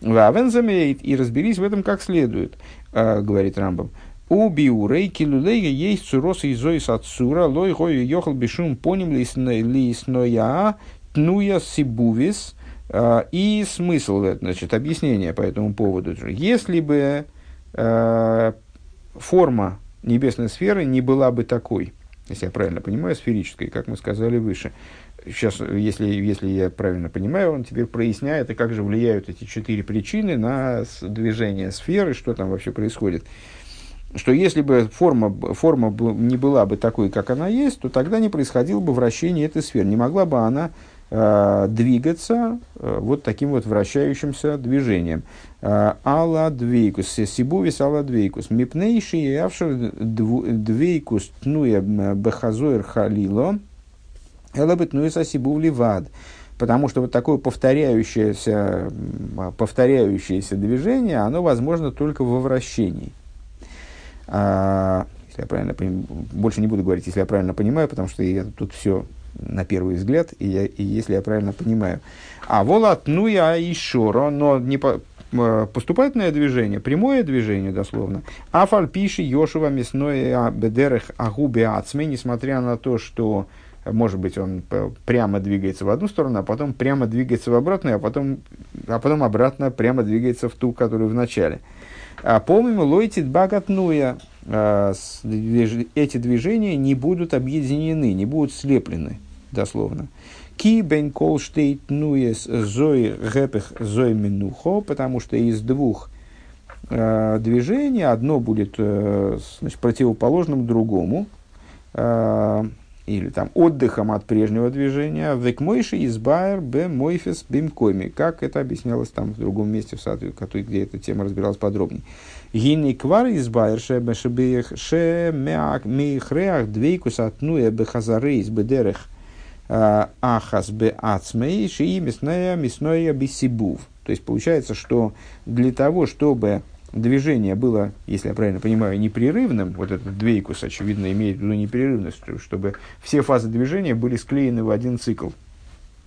[SPEAKER 1] Вавен замеет и разберись в этом как следует, э, говорит Рамбам. У биурей килулея есть цурос и зоис от сура, лой хой йохал бешум поним лисноя тнуя сибувис. Э, и смысл, значит, объяснение по этому поводу. Если бы э, форма небесной сферы не была бы такой – если я правильно понимаю, сферической, как мы сказали выше. Сейчас, если, если я правильно понимаю, он теперь проясняет, и как же влияют эти четыре причины на движение сферы, что там вообще происходит. Что если бы форма, форма не была бы такой, как она есть, то тогда не происходило бы вращение этой сферы. Не могла бы она двигаться э, вот таким вот вращающимся движением. Э, алла двейкус, сибувис алла двейкус, мипнейши и авшер двейкус тнуя бехазоир халило, элабетнуя сибув ливад. Потому что вот такое повторяющееся, повторяющееся движение, оно возможно только во вращении. А, если я правильно понимаю, больше не буду говорить, если я правильно понимаю, потому что я тут все на первый взгляд, и, я, и если я правильно понимаю. А волат ну я шоро, но не по, поступательное движение, прямое движение дословно. Афаль пиши Йошува мясное бедерех агубе ацме, несмотря на то, что может быть, он прямо двигается в одну сторону, а потом прямо двигается в обратную, а потом, а потом обратно прямо двигается в ту, которую в начале. А помним, лойтит багатнуя, эти движения не будут объединены, не будут слеплены, дословно. Ки бен колштейт нуес зой гепех зой минухо, потому что из двух э, движений одно будет э, значит, противоположным другому, э, или там отдыхом от прежнего движения, век мойши избайр бе мойфес бимкоми, как это объяснялось там в другом месте, в саду, где эта тема разбиралась подробнее. Гини квар избайр шебешебех шемеак мейхреах двейкус атнуя бехазарейс бедерех а, ахас бе ацмей шии мясная мясное бисибув. То есть получается, что для того, чтобы движение было, если я правильно понимаю, непрерывным, вот этот двейкус, очевидно, имеет в виду непрерывность, чтобы все фазы движения были склеены в один цикл.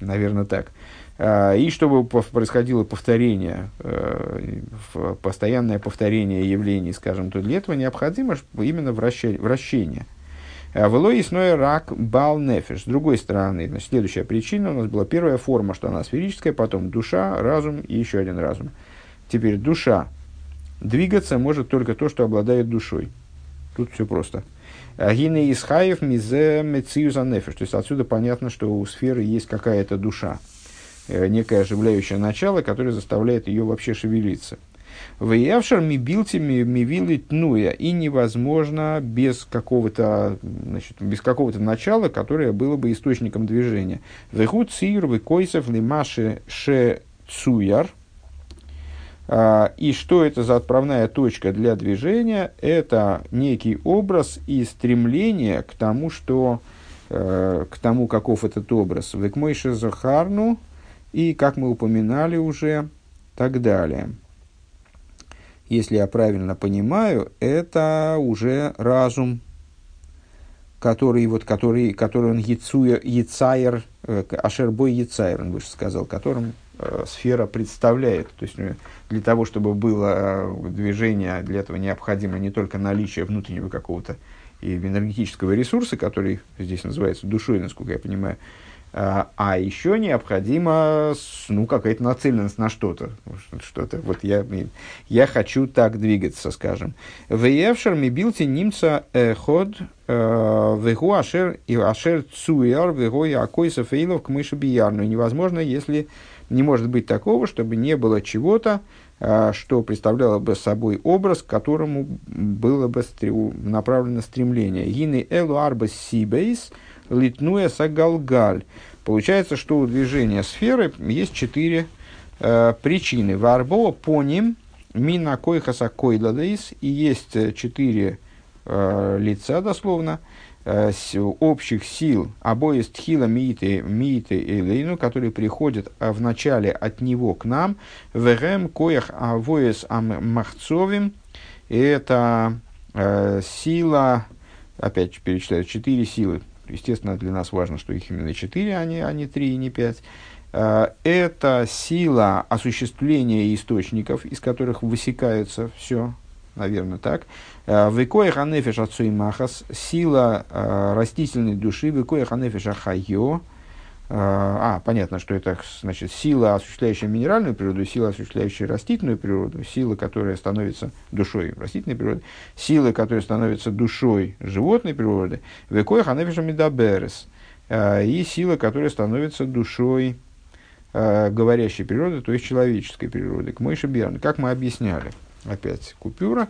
[SPEAKER 1] Наверное, так. А, и чтобы происходило повторение, э, постоянное повторение явлений, скажем, то для этого необходимо именно вращение. А Велоисной рак бал нефиш. С другой стороны, значит, следующая причина у нас была первая форма, что она сферическая, потом душа, разум и еще один разум. Теперь душа. Двигаться может только то, что обладает душой. Тут все просто. Гины из хаев мизе мециюза нефиш. То есть отсюда понятно, что у сферы есть какая-то душа. Э, некое оживляющее начало, которое заставляет ее вообще шевелиться. Выявшер мибилти мивилы тнуя. И невозможно без какого-то, без какого-то начала, которое было бы источником движения. Вехут цир выкойсов лимаши ше цуяр. А, и что это за отправная точка для движения? Это некий образ и стремление к тому, что э, к тому, каков этот образ. Векмойше захарну, и, как мы упоминали уже, так далее если я правильно понимаю, это уже разум, который, вот, который, который он яцуя, яцайер, э, ашербой яцайер, он выше сказал, которым э, сфера представляет. То есть э, для того, чтобы было э, движение, для этого необходимо не только наличие внутреннего какого-то и энергетического ресурса, который здесь называется душой, насколько я понимаю, а, еще необходимо ну, какая-то нацеленность на что-то. Что-то. Вот я, я хочу так двигаться, скажем. Веевшер мибилти немца ход э, вегу ашер и ашер цуяр вегу якойса фейлов к мыши биярну. Невозможно, если не может быть такого, чтобы не было чего-то, э, что представляло бы собой образ, к которому было бы направлено стремление. Гины элу арба сибейс – литнуя сагалгаль. Получается, что у движения сферы есть четыре э, причины. Варбо по ним мина койхаса койдадейс. И есть э, четыре э, лица, дословно, э, общих сил, обои стхила мииты, мииты и лейну, которые приходят э, в начале от него к нам, вегем коях авоес махцовим, это э, сила, опять перечисляю, четыре силы, Естественно, для нас важно, что их именно четыре, а не, а не три и не пять. А, это сила осуществления источников, из которых высекается все, наверное, так. А, Векоя ханефиш махас, сила а, растительной души, векоя ханефиш ахайо, а, понятно, что это значит сила, осуществляющая минеральную природу, сила, осуществляющая растительную природу, сила, которая становится душой растительной природы, сила, которая становится душой животной природы, וכוח הנפש המדברת, и сила, которая становится душой говорящей природы, то есть человеческой природы, כמו שביארנו. Как мы объясняли, опять купюра,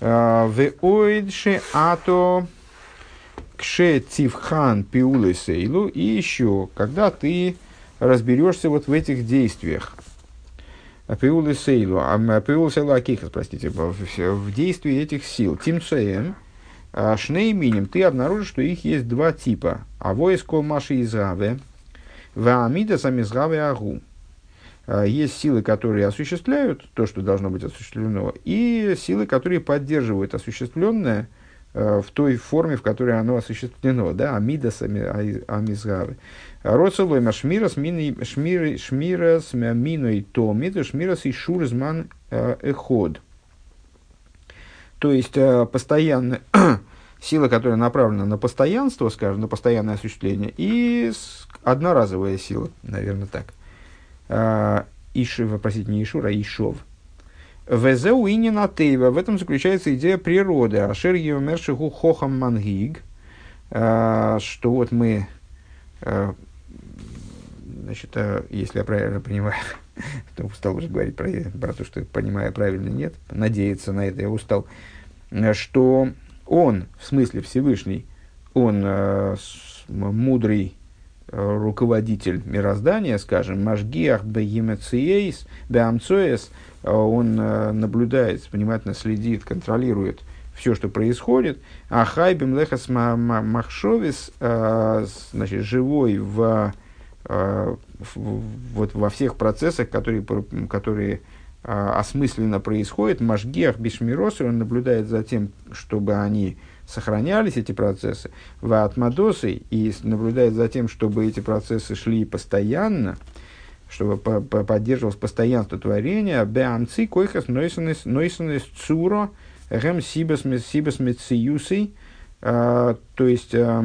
[SPEAKER 1] ועוד שאתה кше цивхан пиулы сейлу, и еще, когда ты разберешься вот в этих действиях, пиулы сейлу, а пиулы сейлу акихас, простите, в действии этих сил, тимцеем, а шнейминем, ты обнаружишь, что их есть два типа. А войско маши изгаве, ваамида самизгаве агу. А есть силы, которые осуществляют то, что должно быть осуществлено, и силы, которые поддерживают осуществленное, Э, в той форме, в которой оно осуществлено, да, амидас амизгавы. Роцелой машмирас шмирас миной томид, шмирас и шурзман эход. То есть, постоянная сила, которая направлена на постоянство, скажем, на постоянное осуществление, и одноразовая сила, наверное, так. Ишив, простите, не Ишур, а Ишов. Везеу инина тейва. В этом заключается идея природы. Ашер Евмершиху хохам мангиг. А, что вот мы, а, значит, если я правильно понимаю, то устал уже говорить про, про то, что понимаю правильно, нет, надеяться на это я устал, что он, в смысле Всевышний, он мудрый руководитель мироздания, скажем, Машгиах бегимециейс, беамцоес – Э, он э, наблюдает, внимательно следит, контролирует все, что происходит. А хайбим лехас махшовис, э, значит, живой в, вот во всех процессах, которые, которые осмысленно происходят, Машгиах Бишмирос, он наблюдает за тем, чтобы они сохранялись, эти процессы, в Атмадосы, и наблюдает за тем, чтобы эти процессы шли постоянно, чтобы по -по поддерживалось постоянство творения, беамци койхас нойсенес цуро гэм сибас мециюсей, а, то есть а,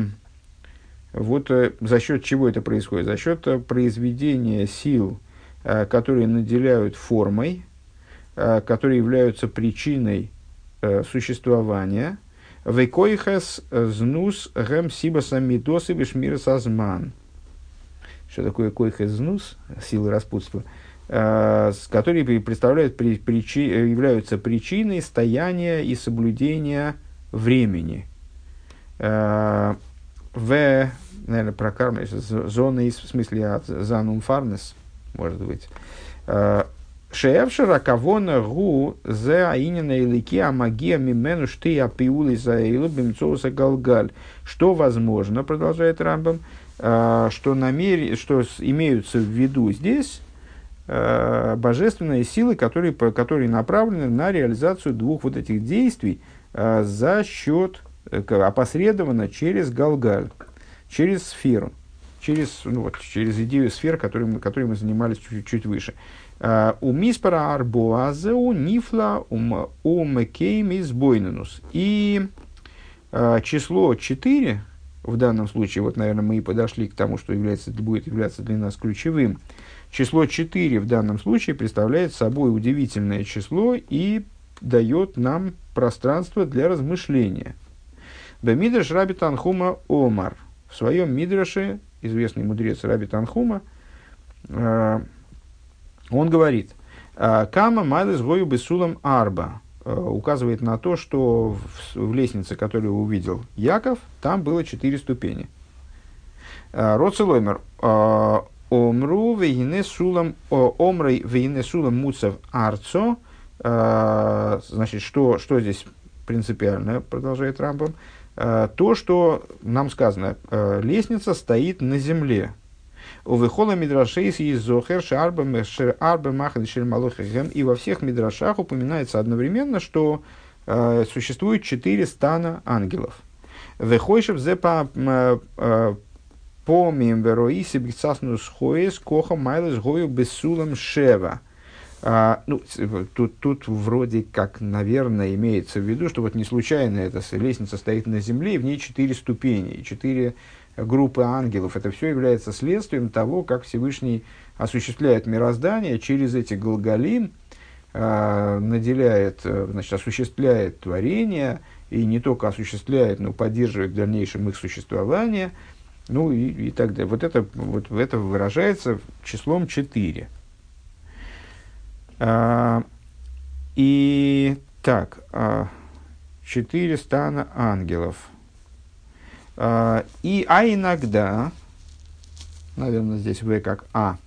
[SPEAKER 1] вот э, за счет чего это происходит? За счет э, произведения сил, а, которые наделяют формой, которые являются причиной э, существования, Вейкойхас знус гэм сибаса мидосы бешмирас азман – что такое койхезнус, сила распутства, которые представляют, причи, являются причиной стояния и соблюдения времени. В, наверное, прокармливаешь, зоны, в смысле, занум фарнес, может быть. Шеевшера кавона гу зе аинина илики амагия мимену шты апиулы за илу бимцоуса галгаль. Что возможно, продолжает Рамбам, что, намер... что имеются в виду здесь божественные силы, которые, которые направлены на реализацию двух вот этих действий за счет, опосредованно через Галгаль, через сферу, через, ну вот, через идею сфер, которой мы, мы занимались чуть, чуть выше. Э, у миспара арбоазеу нифла умекейм избойненус. И э, число 4, в данном случае, вот, наверное, мы и подошли к тому, что является, будет являться для нас ключевым. Число 4 в данном случае представляет собой удивительное число и дает нам пространство для размышления. Бемидраш Раби Танхума Омар. В своем Мидраше, известный мудрец Раби Танхума, э, он говорит, «А, Кама Майлес Гою Бесулам Арба э, указывает на то, что в, в лестнице, которую увидел Яков, там было четыре ступени. «А, Роцелоймер «А, Омру вейне сулам омрей вейне сулам муцев арцо. Значит, что, что здесь принципиально, продолжает Рамбом, то, что нам сказано, лестница стоит на земле, у выхола мидрашейс и зохер шарба арба махан. И во всех мидрашах упоминается одновременно, что э, существует четыре стана ангелов. Вехойшев зе по э, помим вероиси бицасну схоес коха майлес гою бесулам шева. А, ну, тут, тут вроде как, наверное, имеется в виду, что вот не случайно эта лестница стоит на земле, и в ней четыре ступени, четыре группы ангелов. Это все является следствием того, как Всевышний осуществляет мироздание через эти глаголим, э, наделяет, э, значит, осуществляет творение, и не только осуществляет, но поддерживает в дальнейшем их существование, ну и, и так далее. Вот это, вот это выражается числом 4. А, и так, а, 4 стана ангелов – а, и, а иногда, наверное, здесь В как А,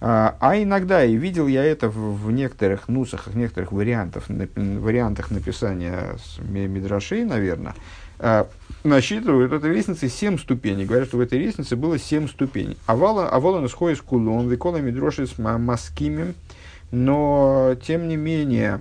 [SPEAKER 1] а, а иногда, и видел я это в, некоторых нусах, в некоторых вариантах, вариантах написания Мидрашей, наверное, а, насчитывают этой лестнице семь ступеней. Говорят, что в этой лестнице было семь ступеней. Авала, авала исходит с кулон, викола мидроши с маскимем. Но, тем не менее,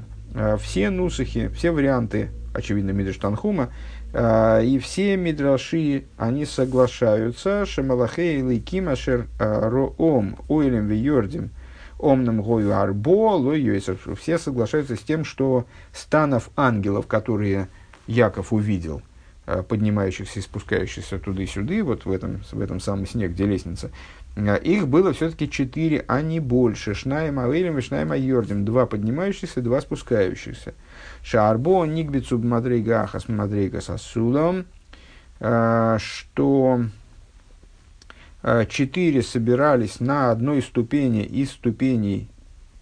[SPEAKER 1] все нусахи, все варианты, очевидно, Мидраш Танхума, а, и все мидраши, они соглашаются, шемалахей лейким ашер а, роом ойлем виордим омном гою арбо. Все соглашаются с тем, что станов ангелов, которые Яков увидел, а, поднимающихся и спускающихся туда и сюда, вот в этом, в этом самом сне, где лестница, их было все-таки четыре, а не больше. Шнаем Авелем и Шнаем Айордим. Два поднимающихся, два спускающихся. Шарбо Нигбицу Мадрейга Ахас Мадрейга Сасулом, э, что э, четыре собирались на одной ступени из ступеней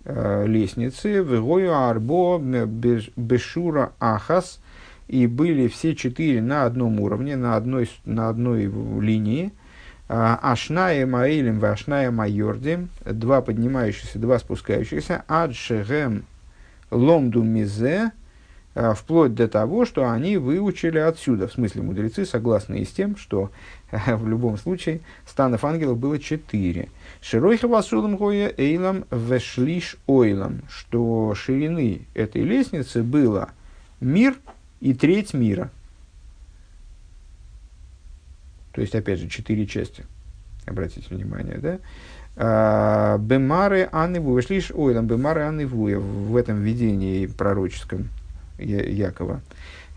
[SPEAKER 1] э, лестницы, в Гою Арбо Бешура Ахас, и были все четыре на одном уровне, на одной, на одной линии. Ашная Маилем в Ашная Майордим, два поднимающихся, два спускающихся, Адшегем Ломду Мизе, вплоть до того, что они выучили отсюда. В смысле, мудрецы согласны и с тем, что э, в любом случае станов ангелов было четыре. Широйха васулам гоя эйлам вешлиш ойлам, что ширины этой лестницы было мир и треть мира. То есть, опять же, четыре части. Обратите внимание, да? А, Бемары Анны Вуя, ойлам, Бемары Анны Вуя в этом видении пророческом Якова.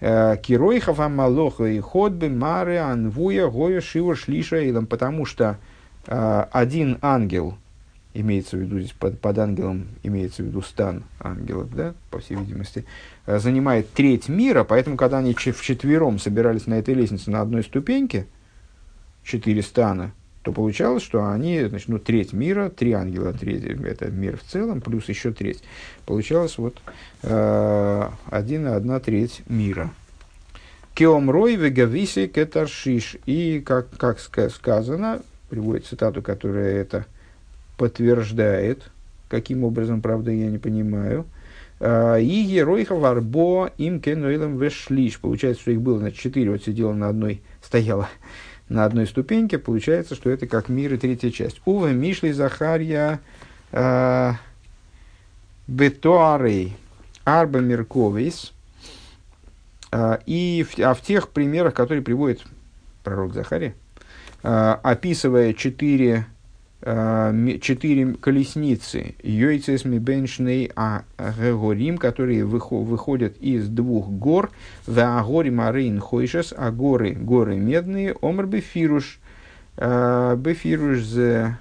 [SPEAKER 1] Э, Киройхов Амалоха и Ходбы Мары Анвуя Гоя Шива Шлиша Илам, потому что э, один ангел, имеется в виду здесь под, под ангелом, имеется в виду стан ангелов, да, по всей видимости, э, занимает треть мира, поэтому, когда они вчетвером собирались на этой лестнице на одной ступеньке, четыре стана, то получалось, что они, значит, ну, треть мира, три ангела, треть, это мир в целом, плюс еще треть. Получалось вот э, один одна треть мира. Кеомрой вегависи кетаршиш. И, как, как сказано, приводит цитату, которая это подтверждает, каким образом, правда, я не понимаю. «А, и геройха варбо им кенуэлем вешлиш. Получается, что их было, значит, четыре, вот сидела на одной, стояла на одной ступеньке, получается, что это как мир и третья часть. Ува Мишли Захарья э, Бетуарей Арба Мерковис. Э, и в, а в тех примерах, которые приводит пророк Захария, э, описывая четыре четыре колесницы Йойцес Мибеншней А Гегорим, которые выходят из двух гор, в Агори Марин Хойшес, а горы, горы медные, Омр Бефируш, Бефируш зе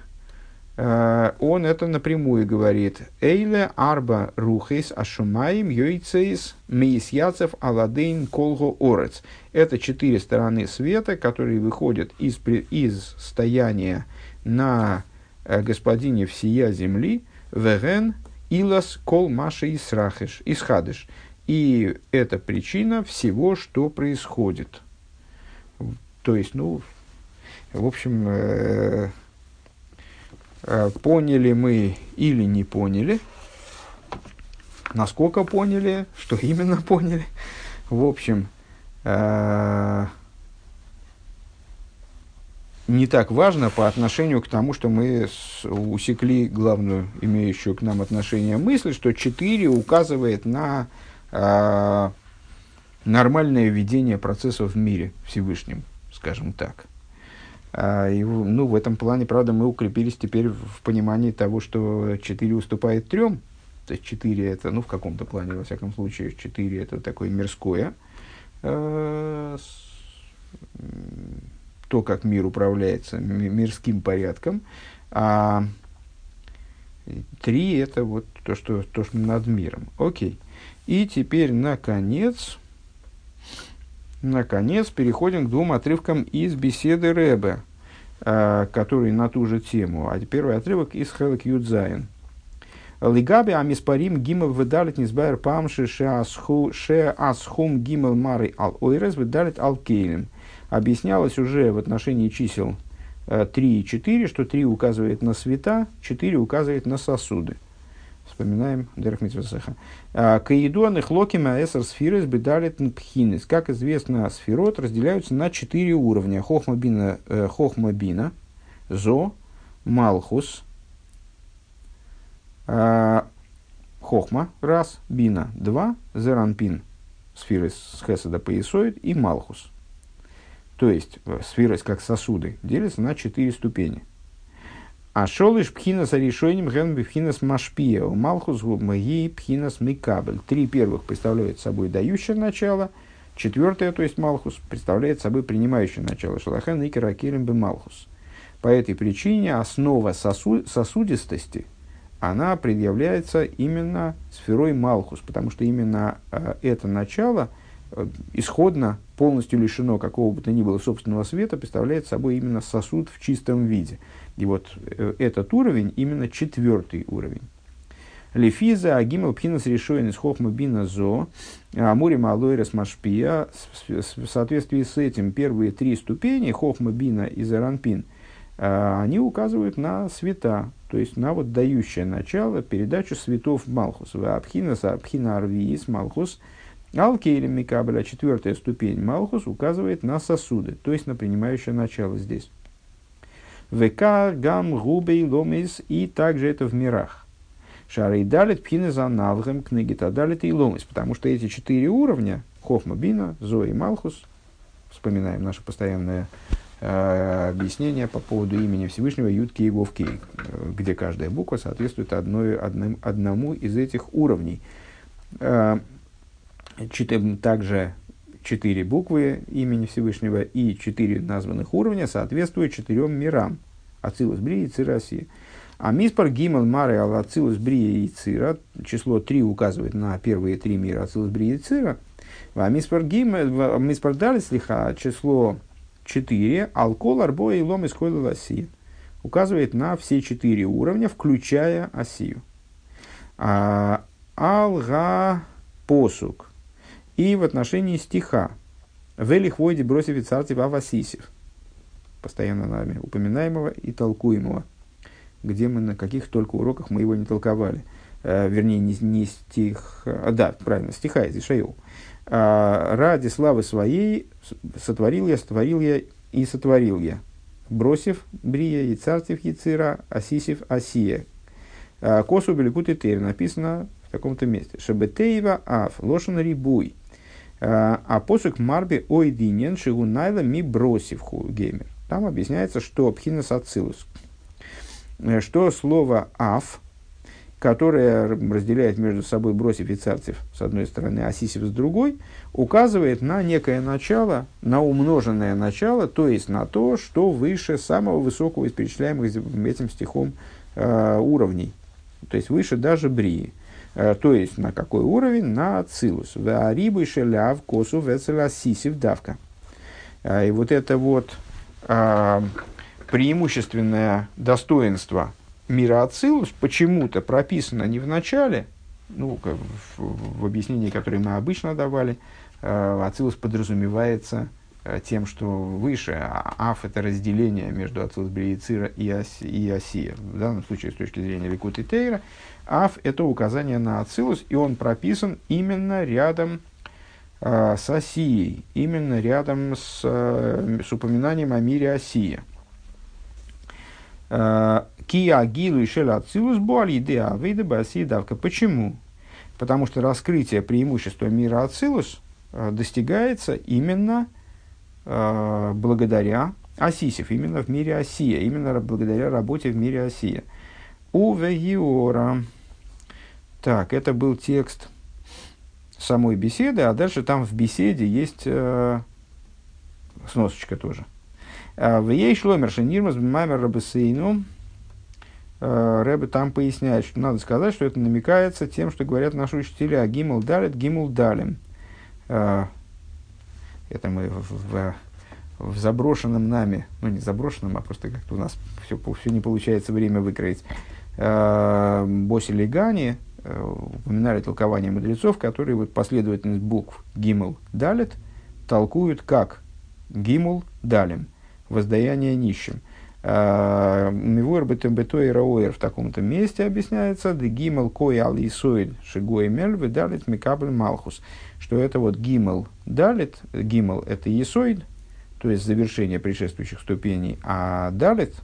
[SPEAKER 1] он это напрямую говорит. Эйле арба рухейс ашумаим йойцейс мейсьяцев аладейн колго орец. Это четыре стороны света, которые выходят из, из стояния на э, господине всея земли, веген илас кол маша исрахиш, исхадыш. И это причина всего, что происходит. То есть, ну, в общем, э, э, поняли мы или не поняли, насколько поняли, что именно поняли. В общем, э, не так важно по отношению к тому, что мы усекли главную имеющую к нам отношение мысль, что 4 указывает на э, нормальное ведение процессов в мире Всевышним, скажем так. А, и, ну, в этом плане, правда, мы укрепились теперь в понимании того, что 4 уступает 3. То есть 4 это, ну, в каком-то плане, во всяком случае, 4 это такое мирское. Э, то, как мир управляется мирским порядком, а три это вот то, что, то, что над миром. Окей. И теперь, наконец, наконец, переходим к двум отрывкам из беседы Рэбе, э, которые на ту же тему. А первый отрывок из Хелек Юдзайн. Лигаби амиспарим гимел выдалит низбайр памши ше асхум гимел мары ал ойрес выдалит ал кейлем объяснялось уже в отношении чисел 3 э, и 4, что 3 указывает на света, 4 указывает на сосуды. Вспоминаем Дерх Митвесеха. «А, Каидуанных локима эсер сфирес бедалит пхинес. Как известно, сферот разделяются на 4 уровня. Хохма бина, э, хохма бина зо, малхус, э, хохма, раз, бина, два, зеранпин, сфирес с хеседа поясоид и малхус, то есть э, сферы как сосуды, делятся на четыре ступени. А шолыш пхинас решением ген пхинас машпия, у малхус маги пхинас микабель. Три первых представляют собой дающее начало, четвертое, то есть малхус, представляет собой принимающее начало. Шалахен и керакелем бы малхус. По этой причине основа сосу, сосудистости, она предъявляется именно сферой Малхус, потому что именно э, это начало – Э, исходно полностью лишено какого бы то ни было собственного света, представляет собой именно сосуд в чистом виде. И вот э, этот уровень именно четвертый уровень. Лефиза агимел пхинас решоин из хохма бина зо, амури малойрес машпия. В соответствии с этим первые три ступени, хохма бина и заранпин, э, они указывают на света, то есть на вот дающее начало, передачу светов Малхус. Абхинас, абхина арвиис, Малхус – Алкейлем Микабеля, четвертая ступень Малхус, указывает на сосуды, то есть на принимающее начало здесь. ВК, Гам, Губей, Ломис и также это в мирах. Шары и Далит, Пхины за Навгем, Книгита Далит и Ломис, потому что эти четыре уровня, Хохма Бина, Зои Малхус, вспоминаем наше постоянное э, объяснение по поводу имени Всевышнего Ютки и Вовки, где каждая буква соответствует одной, одним, одному из этих уровней. Э, также четыре буквы имени Всевышнего и четыре названных уровня соответствуют четырем мирам. Ацилус, Брия и Цирасия. А Миспар Гимал Мары Ал Ацилус Брия и Цира, число три указывает на первые три мира Ацилус Брия и Цира. А Миспар Гимал, Миспар Далит Слиха, число 4, алкол, арбо и лом из лоси, указывает на все четыре уровня, включая осию. А, алга посук. И в отношении стиха. Велих войди бросив царцев авасисев. Постоянно нами упоминаемого и толкуемого. Где мы, на каких только уроках мы его не толковали. Э, вернее, не, не стих, а, да, правильно, стиха из Ишаил. А, ради славы своей сотворил я, сотворил я и сотворил я. Бросив брия и царцев яцира, асисев асия. А, косу беликут и тейр написано в таком-то месте. Шебетеева аф, лошен рибуй. А, а посук марби ойдинен шигунайла ми бросив геймер. Там объясняется, что пхинас ацилус. Э, что слово аф, которое разделяет между собой бросив и царцев с одной стороны, а сисев с другой, указывает на некое начало, на умноженное начало, то есть на то, что выше самого высокого из перечисляемых этим стихом э, уровней, то есть выше даже брии. Э, то есть на какой уровень? На цилус. Варибы шеляв косу вецела сисив давка. Э, и вот это вот э, преимущественное достоинство мира Ацилус почему-то прописано не в начале, ну, как в, в объяснении, которое мы обычно давали, э, Ацилус подразумевается тем, что выше, а Аф это разделение между Ацилус Бриецира и, Оси, и Осия. В данном случае, с точки зрения Ликут и Тейра, Аф это указание на Ацилус, и он прописан именно рядом э, с Осией, именно рядом с, э, с упоминанием о мире Осия. Э, Кия гилу и шеля ацилус буали авейда баси давка. Почему? Потому что раскрытие преимущества мира ацилус э, достигается именно э, благодаря Асисев, именно в мире Осия, именно благодаря работе в мире Осия. У Вегиора. Так, это был текст самой беседы, а дальше там в беседе есть э, сносочка тоже. В ей шломер шенирмас маймер рабесейну. Рэбе там поясняет, что надо сказать, что это намекается тем, что говорят наши учителя Гимл Далит, Гимл Далим. Это мы в, в, в заброшенном нами, ну не заброшенном, а просто как-то у нас все, все не получается время выкроить. Боси Легани упоминали толкование мудрецов, которые вот последовательность букв Гимл Далит толкуют как Гимл Далим – воздаяние нищим. А, Мивуэр бетембето и рауэр в таком-то месте объясняется, де гимел кой ал исоид шигой мель выдалит микабль малхус. Что это вот гимел далит, гимел это исоид, то есть завершение предшествующих ступеней, а далит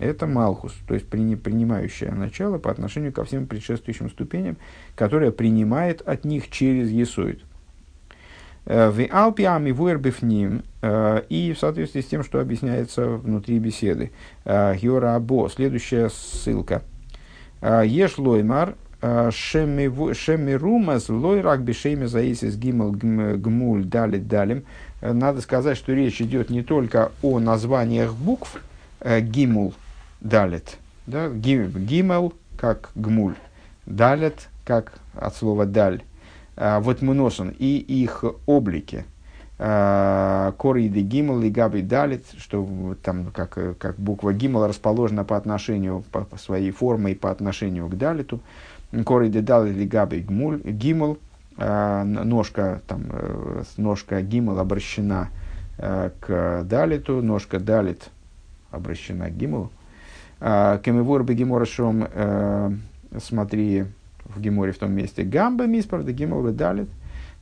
[SPEAKER 1] это малхус, то есть принимающее начало по отношению ко всем предшествующим ступеням, которое принимает от них через есоид. Э, в Алпиами Вуэрбифним э, и в соответствии с тем, что объясняется внутри беседы. Геора Або, следующая ссылка. «Э, Еш лоймар шемирумас лойрак бешеме заисис гимл гмуль дали далим. Надо сказать, что речь идет не только о названиях букв гимул далит, да, гимел как гмуль, далит как от слова даль а, вот Муносон и их облики, а, Кориды Гимл и Габи Далит, что там как, как буква Гимл расположена по отношению, по, по своей форме и по отношению к Далиту. Кориды Далит и Габи Гимл, а, ножка, там, э, ножка Гимл обращена э, к Далиту, ножка Далит обращена к Гимлу. Кемевор Бегеморашом, э, смотри, в Геморе в том месте гамба миспар, да гемор выдалит,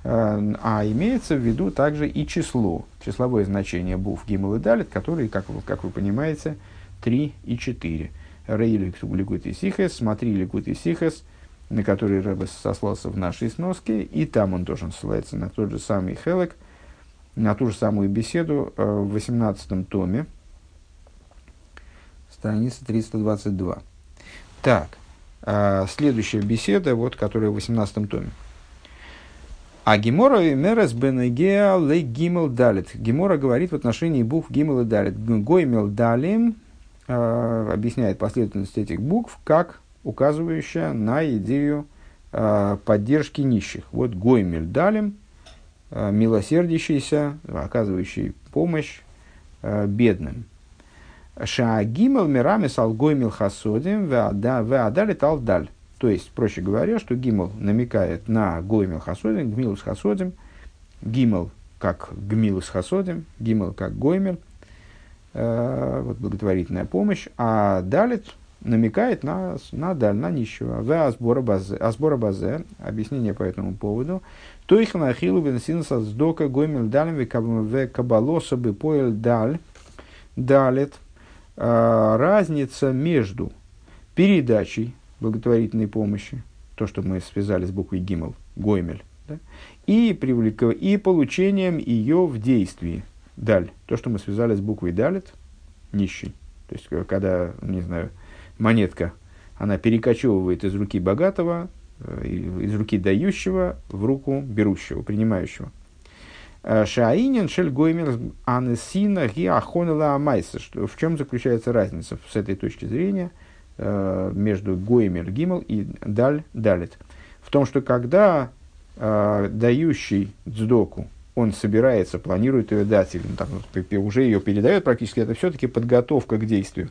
[SPEAKER 1] э, а имеется в виду также и число, числовое значение буф гимл и далит, которые, как, как вы понимаете, 3 и 4. Рейли ликут и сихес, смотри ликут и сихес, на который Рэбе сослался в нашей сноске, и там он тоже ссылается на тот же самый Хелек, на ту же самую беседу э, в 18 томе, страница 322. Так, а, следующая беседа, вот, которая в 18 томе. А Гемора и Мерес Бенегеа Лей Гимел Далит. Гемора говорит в отношении букв Гимел и Далит. Гоймел Далим э, объясняет последовательность этих букв как указывающая на идею э, поддержки нищих. Вот Гоймель Далим, милосердящийся, оказывающий помощь бедным. Шаагимел мирами салгоймил хасодим веадали талдаль. То есть, проще говоря, что гимел намекает на гоймил хасодим, гмилус хасодим, гимел как гмилус хасодим, гимел как гоймел, э, вот благотворительная помощь, а далит намекает на, на даль, на нищего. В асбора базе, асбора базе, объяснение по этому поводу. То их на ахилу бенсинса сдока гоймел далем кабалоса бы поел даль, далит. А, разница между передачей благотворительной помощи, то, что мы связали с буквой гимел, гоймель, да, и, привлек... и получением ее в действии, даль, то, что мы связали с буквой далит, нищий. То есть, когда, не знаю, монетка, она перекочевывает из руки богатого, э, из руки дающего в руку берущего, принимающего. Э, Шаинин шель гоймер анесина ги ахонела амайса. В чем заключается разница с этой точки зрения э, между гоймер гимел и даль далит? В том, что когда дающий дздоку, он собирается, планирует ее дать, или там, уже ее передает практически, это все-таки подготовка к действию.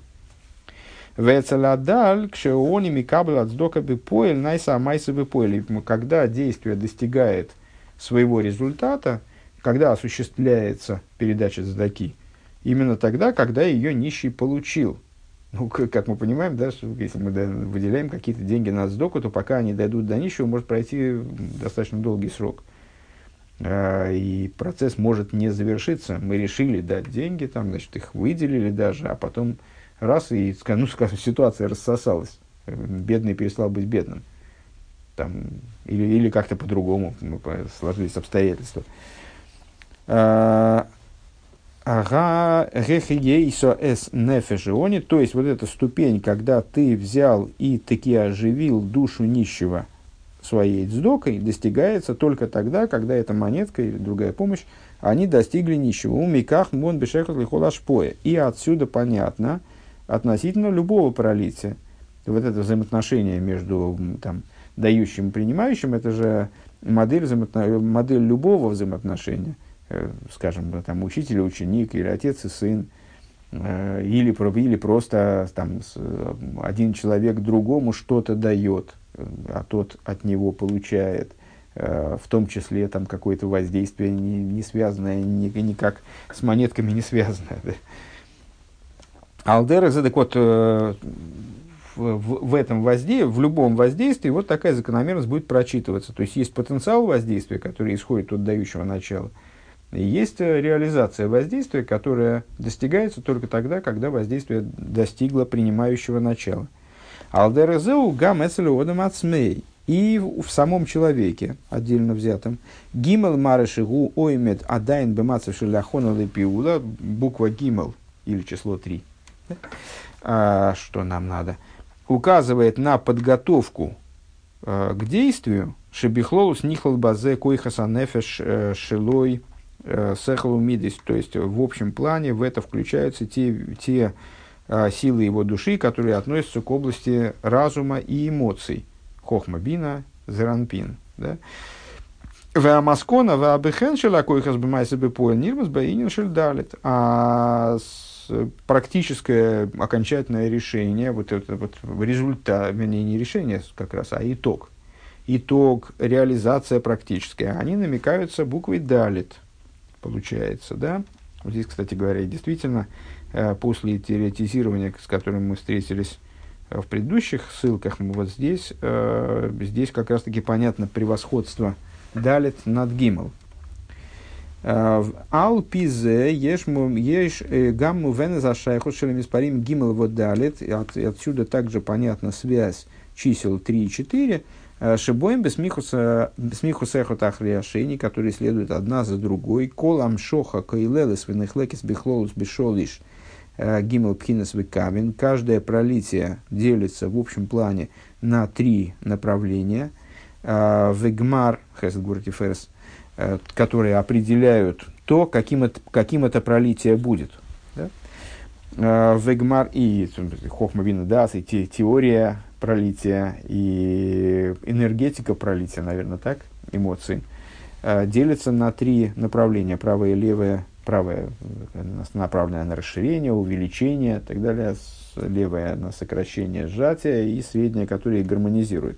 [SPEAKER 1] Вецеладаль, кшеони микабл отсдока бы поэль, найса майса бы поэль. Когда действие достигает своего результата, когда осуществляется передача задаки, именно тогда, когда ее нищий получил. Ну, как мы понимаем, да, что если мы выделяем какие-то деньги на сдоку, то пока они дойдут до нищего, может пройти достаточно долгий срок. А, и процесс может не завершиться. Мы решили дать деньги, там, значит, их выделили даже, а потом раз и, ну, скажем, ситуация рассосалась. Бедный перестал быть бедным. Там, или, или как-то по-другому сложились обстоятельства. А, ага, рехиейсо эс нефешиони, то есть вот эта ступень, когда ты взял и таки оживил душу нищего своей дздокой, достигается только тогда, когда эта монетка или другая помощь, они достигли нищего. У миках мон бешехат лихолашпоя. И отсюда понятно, относительно любого пролития. Вот это взаимоотношение между там, дающим и принимающим, это же модель, взаимоотно... модель любого взаимоотношения. Э, скажем, там, учитель и ученик, или отец и сын, э, или, или просто там, один человек другому что-то дает, э, а тот от него получает в том числе там какое-то воздействие не, не связанное никак с монетками не связанное. Да? Алдера, так вот, в, в этом воздействии, в любом воздействии, вот такая закономерность будет прочитываться. То есть есть потенциал воздействия, который исходит от дающего начала, есть э, реализация воздействия, которая достигается только тогда, когда воздействие достигло принимающего начала. Алдерезеу гам эцелеодам ацмей. И в, самом человеке, отдельно взятом, гимел марышигу оймет адайн бемацев шеляхона лепиула, буква гимел, или число 3, а, что нам надо, указывает на подготовку а, к действию шебихлолус нихлал базе койхаса нефеш э, шилой э, сехалу мидис. То есть, в общем плане в это включаются те, те а, силы его души, которые относятся к области разума и эмоций. Хохма бина, зеранпин. Да? Веамаскона, веабехен шелакойхас бемайса бепоэль нирмас баинин шельдалит. А практическое окончательное решение, вот это вот результат, вернее, не решение как раз, а итог. Итог, реализация практическая, они намекаются буквой «далит», получается, да? Вот здесь, кстати говоря, действительно, э, после теоретизирования, с которым мы встретились в предыдущих ссылках, вот здесь, э, здесь как раз-таки понятно превосходство «далит» над «гимл». Ал пизе еш э, гамму венеза шайхот шелемиспарим гимел водалит. Отсюда также понятна связь чисел 3 и 4. Э, Шибоем бесмиху сехот ахриашени, которые следуют одна за другой. Колам шоха каилелес венехлекис бихлолус бешолиш э, гимел пхинес векавин. Каждое пролитие делится в общем плане на три направления. Вегмар, хесед гуртиферс, Э, которые определяют то, каким это, каким это пролитие будет. Да? Э, Вегмар и Хохма Вина Дас, и те, теория пролития, и энергетика пролития, наверное, так, эмоции, э, делятся на три направления, правое, левое, правая направленная на расширение, увеличение и так далее, левая на сокращение, сжатие и средняя, которая гармонизирует.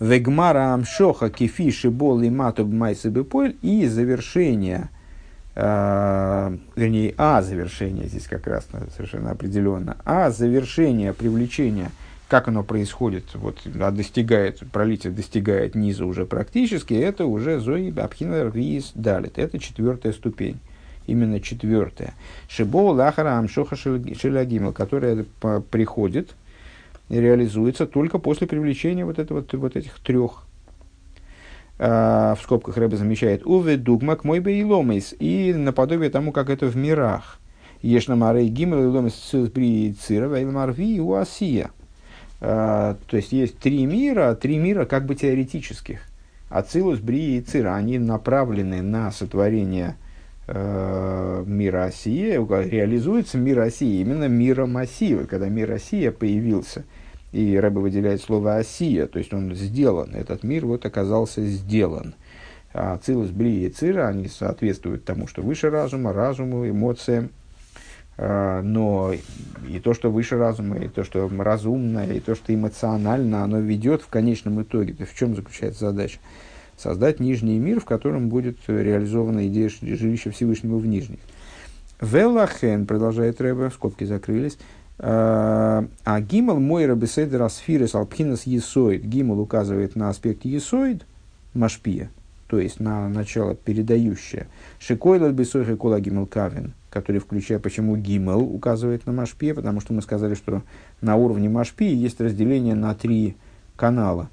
[SPEAKER 1] Вегмара амшоха кефи шибол и матуб майсыбыполь и завершение, э, вернее, а завершение здесь как раз совершенно определенно, а завершение привлечения, как оно происходит, вот, а достигает, пролитие достигает низа уже практически, это уже зои абхинар виз далит, это четвертая ступень именно четвертая. Шибо лахара амшоха шилягимал, которая приходит, реализуется только после привлечения вот, этого, вот этих трех. А, в скобках Рэбе замечает «Уве дугмак мой бейломейс» и наподобие тому, как это в мирах. Ешна марей гимел иломейс цилбри цира вейлмарви уасия. А, то есть есть три мира, три мира как бы теоретических. Ацилус, Бри и Цира, они направлены на сотворение э, мира Осия, реализуется мир Осия, именно миром Осия. Когда мир Осия появился – и Рэбе выделяет слово «осия», то есть он сделан, этот мир вот оказался сделан. А Цилус, Бри и Цира, они соответствуют тому, что выше разума, разуму, эмоциям. А, но и то, что выше разума, и то, что разумное, и то, что эмоционально, оно ведет в конечном итоге. То в чем заключается задача? Создать нижний мир, в котором будет реализована идея жилища Всевышнего в нижних. Велахен, продолжает Рэбе, скобки закрылись, а гимл мойра беседер асфирес алпхинас есоид. Гимл указывает на аспект есоид, машпия, то есть на начало передающее. Шикойлат бесойха кола гимл кавин, который включая, почему гимл указывает на машпия, потому что мы сказали, что на уровне машпии есть разделение на три канала.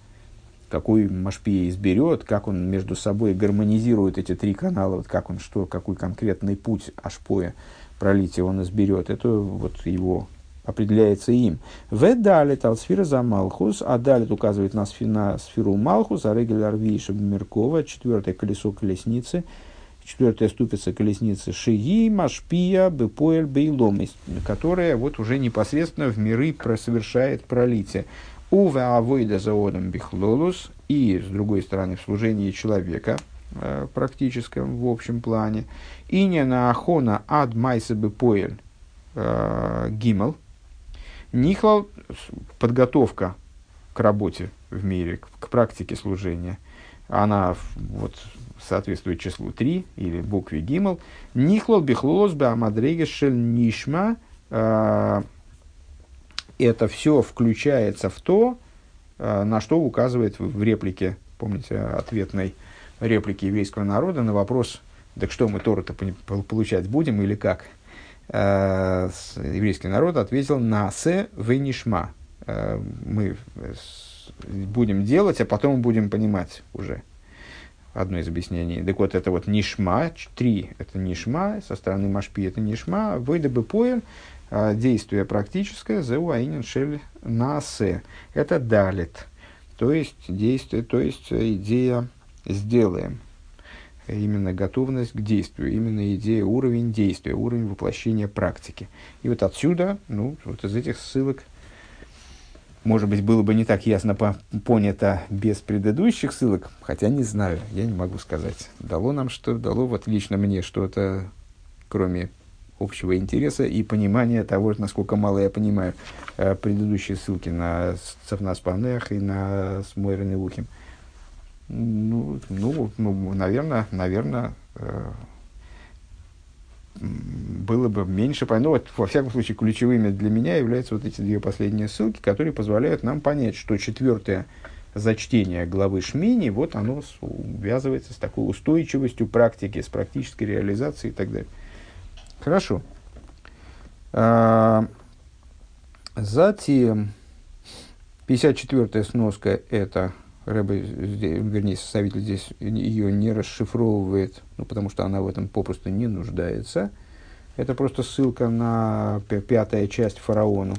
[SPEAKER 1] Какой машпия изберет, как он между собой гармонизирует эти три канала, вот как он, что, какой конкретный путь ашпоя пролития он изберет. Это вот его определяется им. В далит ал сфера за Малхус, а далит указывает на, сфи, на сферу Малхус, а регель Арвиша Меркова, четвертое колесо колесницы, четвертая ступица колесницы Шии, Машпия, Бепоэль, Бейлом, которая вот уже непосредственно в миры совершает пролитие. Уве авойда заодом бихлолус, и, с другой стороны, в служении человека, э, практическом, в общем плане, и не на ахона ад майса бепоэль, э, гимел, Нихлал – подготовка к работе в мире, к, практике служения. Она вот, соответствует числу 3 или букве Гимл. Нихлал бихлолос бы амадрегешель нишма. А, это все включается в то, а, на что указывает в реплике, помните, ответной реплике еврейского народа на вопрос, так что мы Тору-то получать будем или как? Э, еврейский народ ответил на «се венишма». Э, мы будем делать, а потом будем понимать уже. Одно из объяснений. Так вот, это вот нишма, три – это нишма, со стороны машпи – это нишма, выйда бы поэль, э, действие практическое, зеуаинен шель насе. Это далит, то есть действие, то есть идея «сделаем» именно готовность к действию, именно идея уровень действия, уровень воплощения практики. И вот отсюда, ну, вот из этих ссылок, может быть, было бы не так ясно по понято без предыдущих ссылок, хотя не знаю, я не могу сказать. Дало нам что, дало вот лично мне что-то, кроме общего интереса и понимания того, насколько мало я понимаю э, предыдущие ссылки на Цавнаспанех и на Смойрен и Лухим. Ну, ну, ну наверное, наверное, э, было бы меньше. Ну, вот, во всяком случае, ключевыми для меня являются вот эти две последние ссылки, которые позволяют нам понять, что четвертое зачтение главы Шмини, вот оно увязывается с такой устойчивостью практики, с практической реализацией и так далее. Хорошо. А, затем, 54-я сноска – это Рэбе, вернее, составитель здесь ее не расшифровывает, ну, потому что она в этом попросту не нуждается. Это просто ссылка на пятая часть фараону.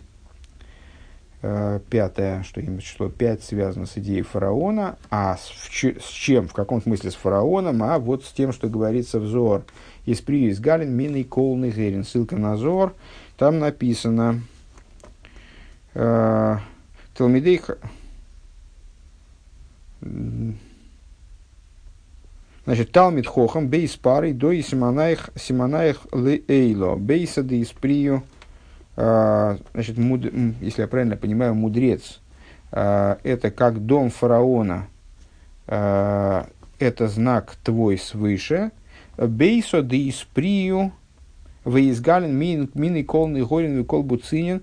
[SPEAKER 1] Э, пятая, что именно число пять связано с идеей фараона, а с, с чем, в каком смысле с фараоном, а вот с тем, что говорится в Зор. Из привис Галин, Минный Колный Герин. Ссылка на Зор. Там написано э, Талмидей Значит, Талмит Хохам, бейс парой, до и симонаих, симонаих ле эйло, бейса де исприю, а, значит, муд, если я правильно понимаю, мудрец. А, это как дом фараона, а, это знак твой свыше. Бейсо де исприю, выизгален мин, мин и кол горин и кол буцинин,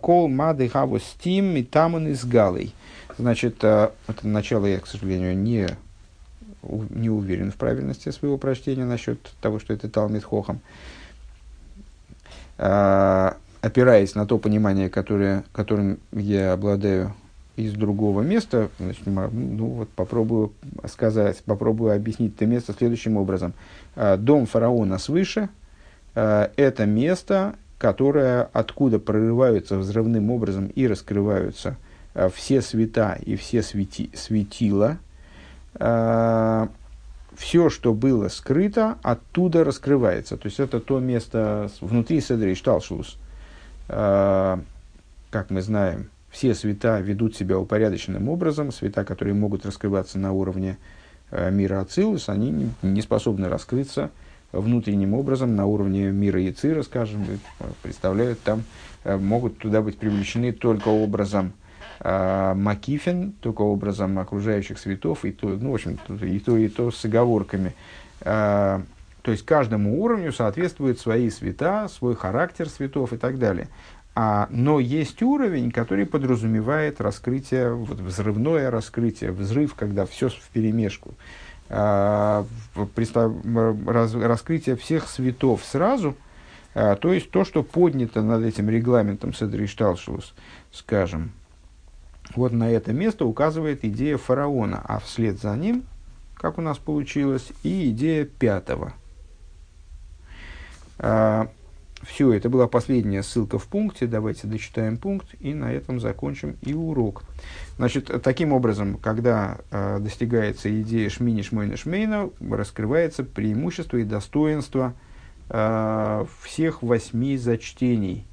[SPEAKER 1] кол мады хаву стим и таман из галой. Значит, это начало я, к сожалению, не не уверен в правильности своего прочтения насчет того, что это Талмит Хохам. А, опираясь на то понимание, которое, которым я обладаю из другого места, значит, ну вот попробую сказать, попробую объяснить это место следующим образом. А, дом фараона свыше а, – это место, которое, откуда прорываются взрывным образом и раскрываются все света и все свети, светила – Э, все, что было скрыто, оттуда раскрывается. То есть это то место внутри Седри Шталшус. Э, как мы знаем, все света ведут себя упорядоченным образом. Света, которые могут раскрываться на уровне э, мира Ацилус, они не способны раскрыться внутренним образом на уровне мира Яцира, скажем, представляют там, могут туда быть привлечены только образом Макифин, только образом окружающих светов, и то, ну, в общем, и то, и то с оговорками. А, то есть каждому уровню соответствует свои света, свой характер светов и так далее. А, но есть уровень, который подразумевает раскрытие, вот, взрывное раскрытие, взрыв, когда все в перемешку. А, раз, раскрытие всех светов сразу, а, то есть то, что поднято над этим регламентом Седришталшус, скажем, вот на это место указывает идея фараона, а вслед за ним, как у нас получилось, и идея пятого. А, все, это была последняя ссылка в пункте. Давайте дочитаем пункт и на этом закончим и урок. Значит, таким образом, когда э, достигается идея шмини шмойна шмейна, раскрывается преимущество и достоинство э, всех восьми зачтений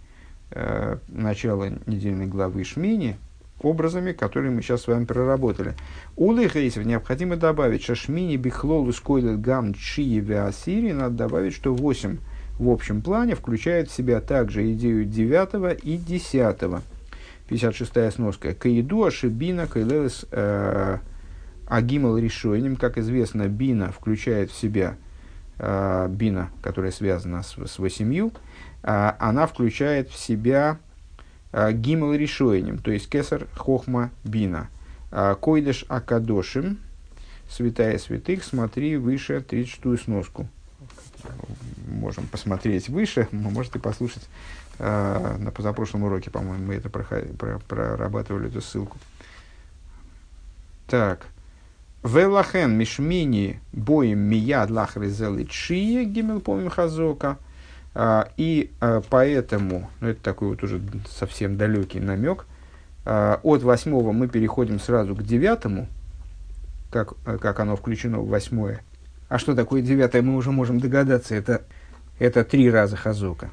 [SPEAKER 1] э, начала недельной главы Шмини, образами, которые мы сейчас с вами проработали. У Лейхейсов необходимо добавить Шашмини Бихлолу Скойлет Гам Чии Веасири. Надо добавить, что 8 в общем плане включает в себя также идею 9 и 10. 56-я сноска. Каиду Ашибина Кайлелес э, Агимал Решойним. Как известно, Бина включает в себя э, Бина, которая связана с, с восемью. Э, она включает в себя гимл решоенем, то есть кесар хохма бина. Э, койдеш акадошим, святая святых, смотри выше 36-ю сноску. Можем посмотреть выше, можете послушать э, на позапрошлом уроке, по-моему, мы это прорабатывали, эту ссылку. Так. Велахен мишмини боем мияд лахрезелы чие гимел помим хазока. А, и а, поэтому, ну это такой вот уже совсем далекий намек, а, от восьмого мы переходим сразу к девятому, как, как оно включено в восьмое. А что такое девятое, мы уже можем догадаться, это, это три раза хазока.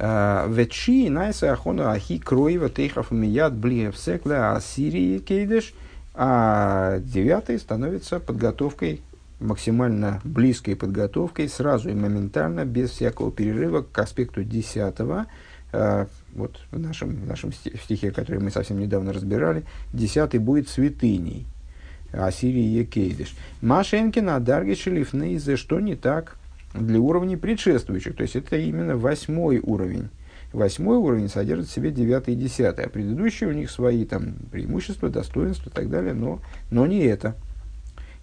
[SPEAKER 1] Ветши найса ахона ахи кроева тейхов мияд блиев секла асирии кейдеш, а девятый становится подготовкой максимально близкой подготовкой, сразу и моментально, без всякого перерыва к аспекту десятого, э, вот в нашем, в нашем стихе, который мы совсем недавно разбирали, десятый будет святыней. Ассирии Екейдыш. Машенкина, Даргиш Лифнейзе, что не так для уровней предшествующих. То есть это именно восьмой уровень. Восьмой уровень содержит в себе девятый и десятый, а предыдущие у них свои там преимущества, достоинства и так далее, но, но не это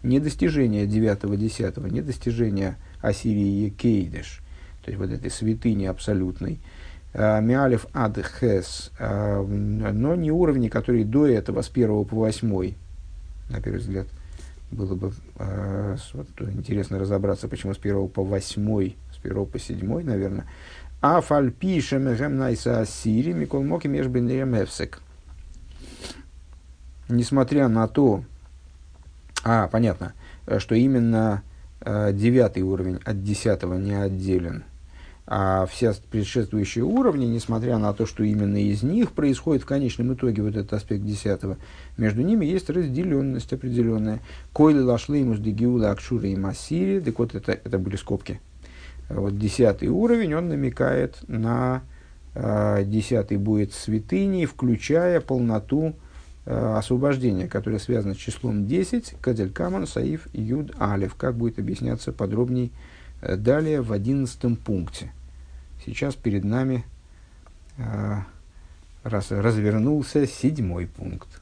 [SPEAKER 1] не достижение 9-10, не достижение Ассирии Кейдеш, то есть вот этой святыни абсолютной, а, Миалев ад хес, а, но не уровни, которые до этого, с 1 по 8, на первый взгляд, было бы э, вот, интересно разобраться, почему с 1 по 8, с 1 по 7, наверное. А фальпи шемехем найса ассири микол моки межбен эфсек. Несмотря на то, а, понятно, э, что именно э, девятый уровень от десятого не отделен. А все предшествующие уровни, несмотря на то, что именно из них происходит в конечном итоге вот этот аспект десятого, между ними есть разделенность определенная. Койли лашлеймус дегиула акшура и массири, так вот это, это были скобки. Вот десятый уровень, он намекает на э, десятый будет святыней, включая полноту э, освобождения, которое связано с числом 10, Кадель Каман, Саиф, Юд, Алев, как будет объясняться подробней э, далее в одиннадцатом пункте. Сейчас перед нами э, раз, развернулся седьмой пункт.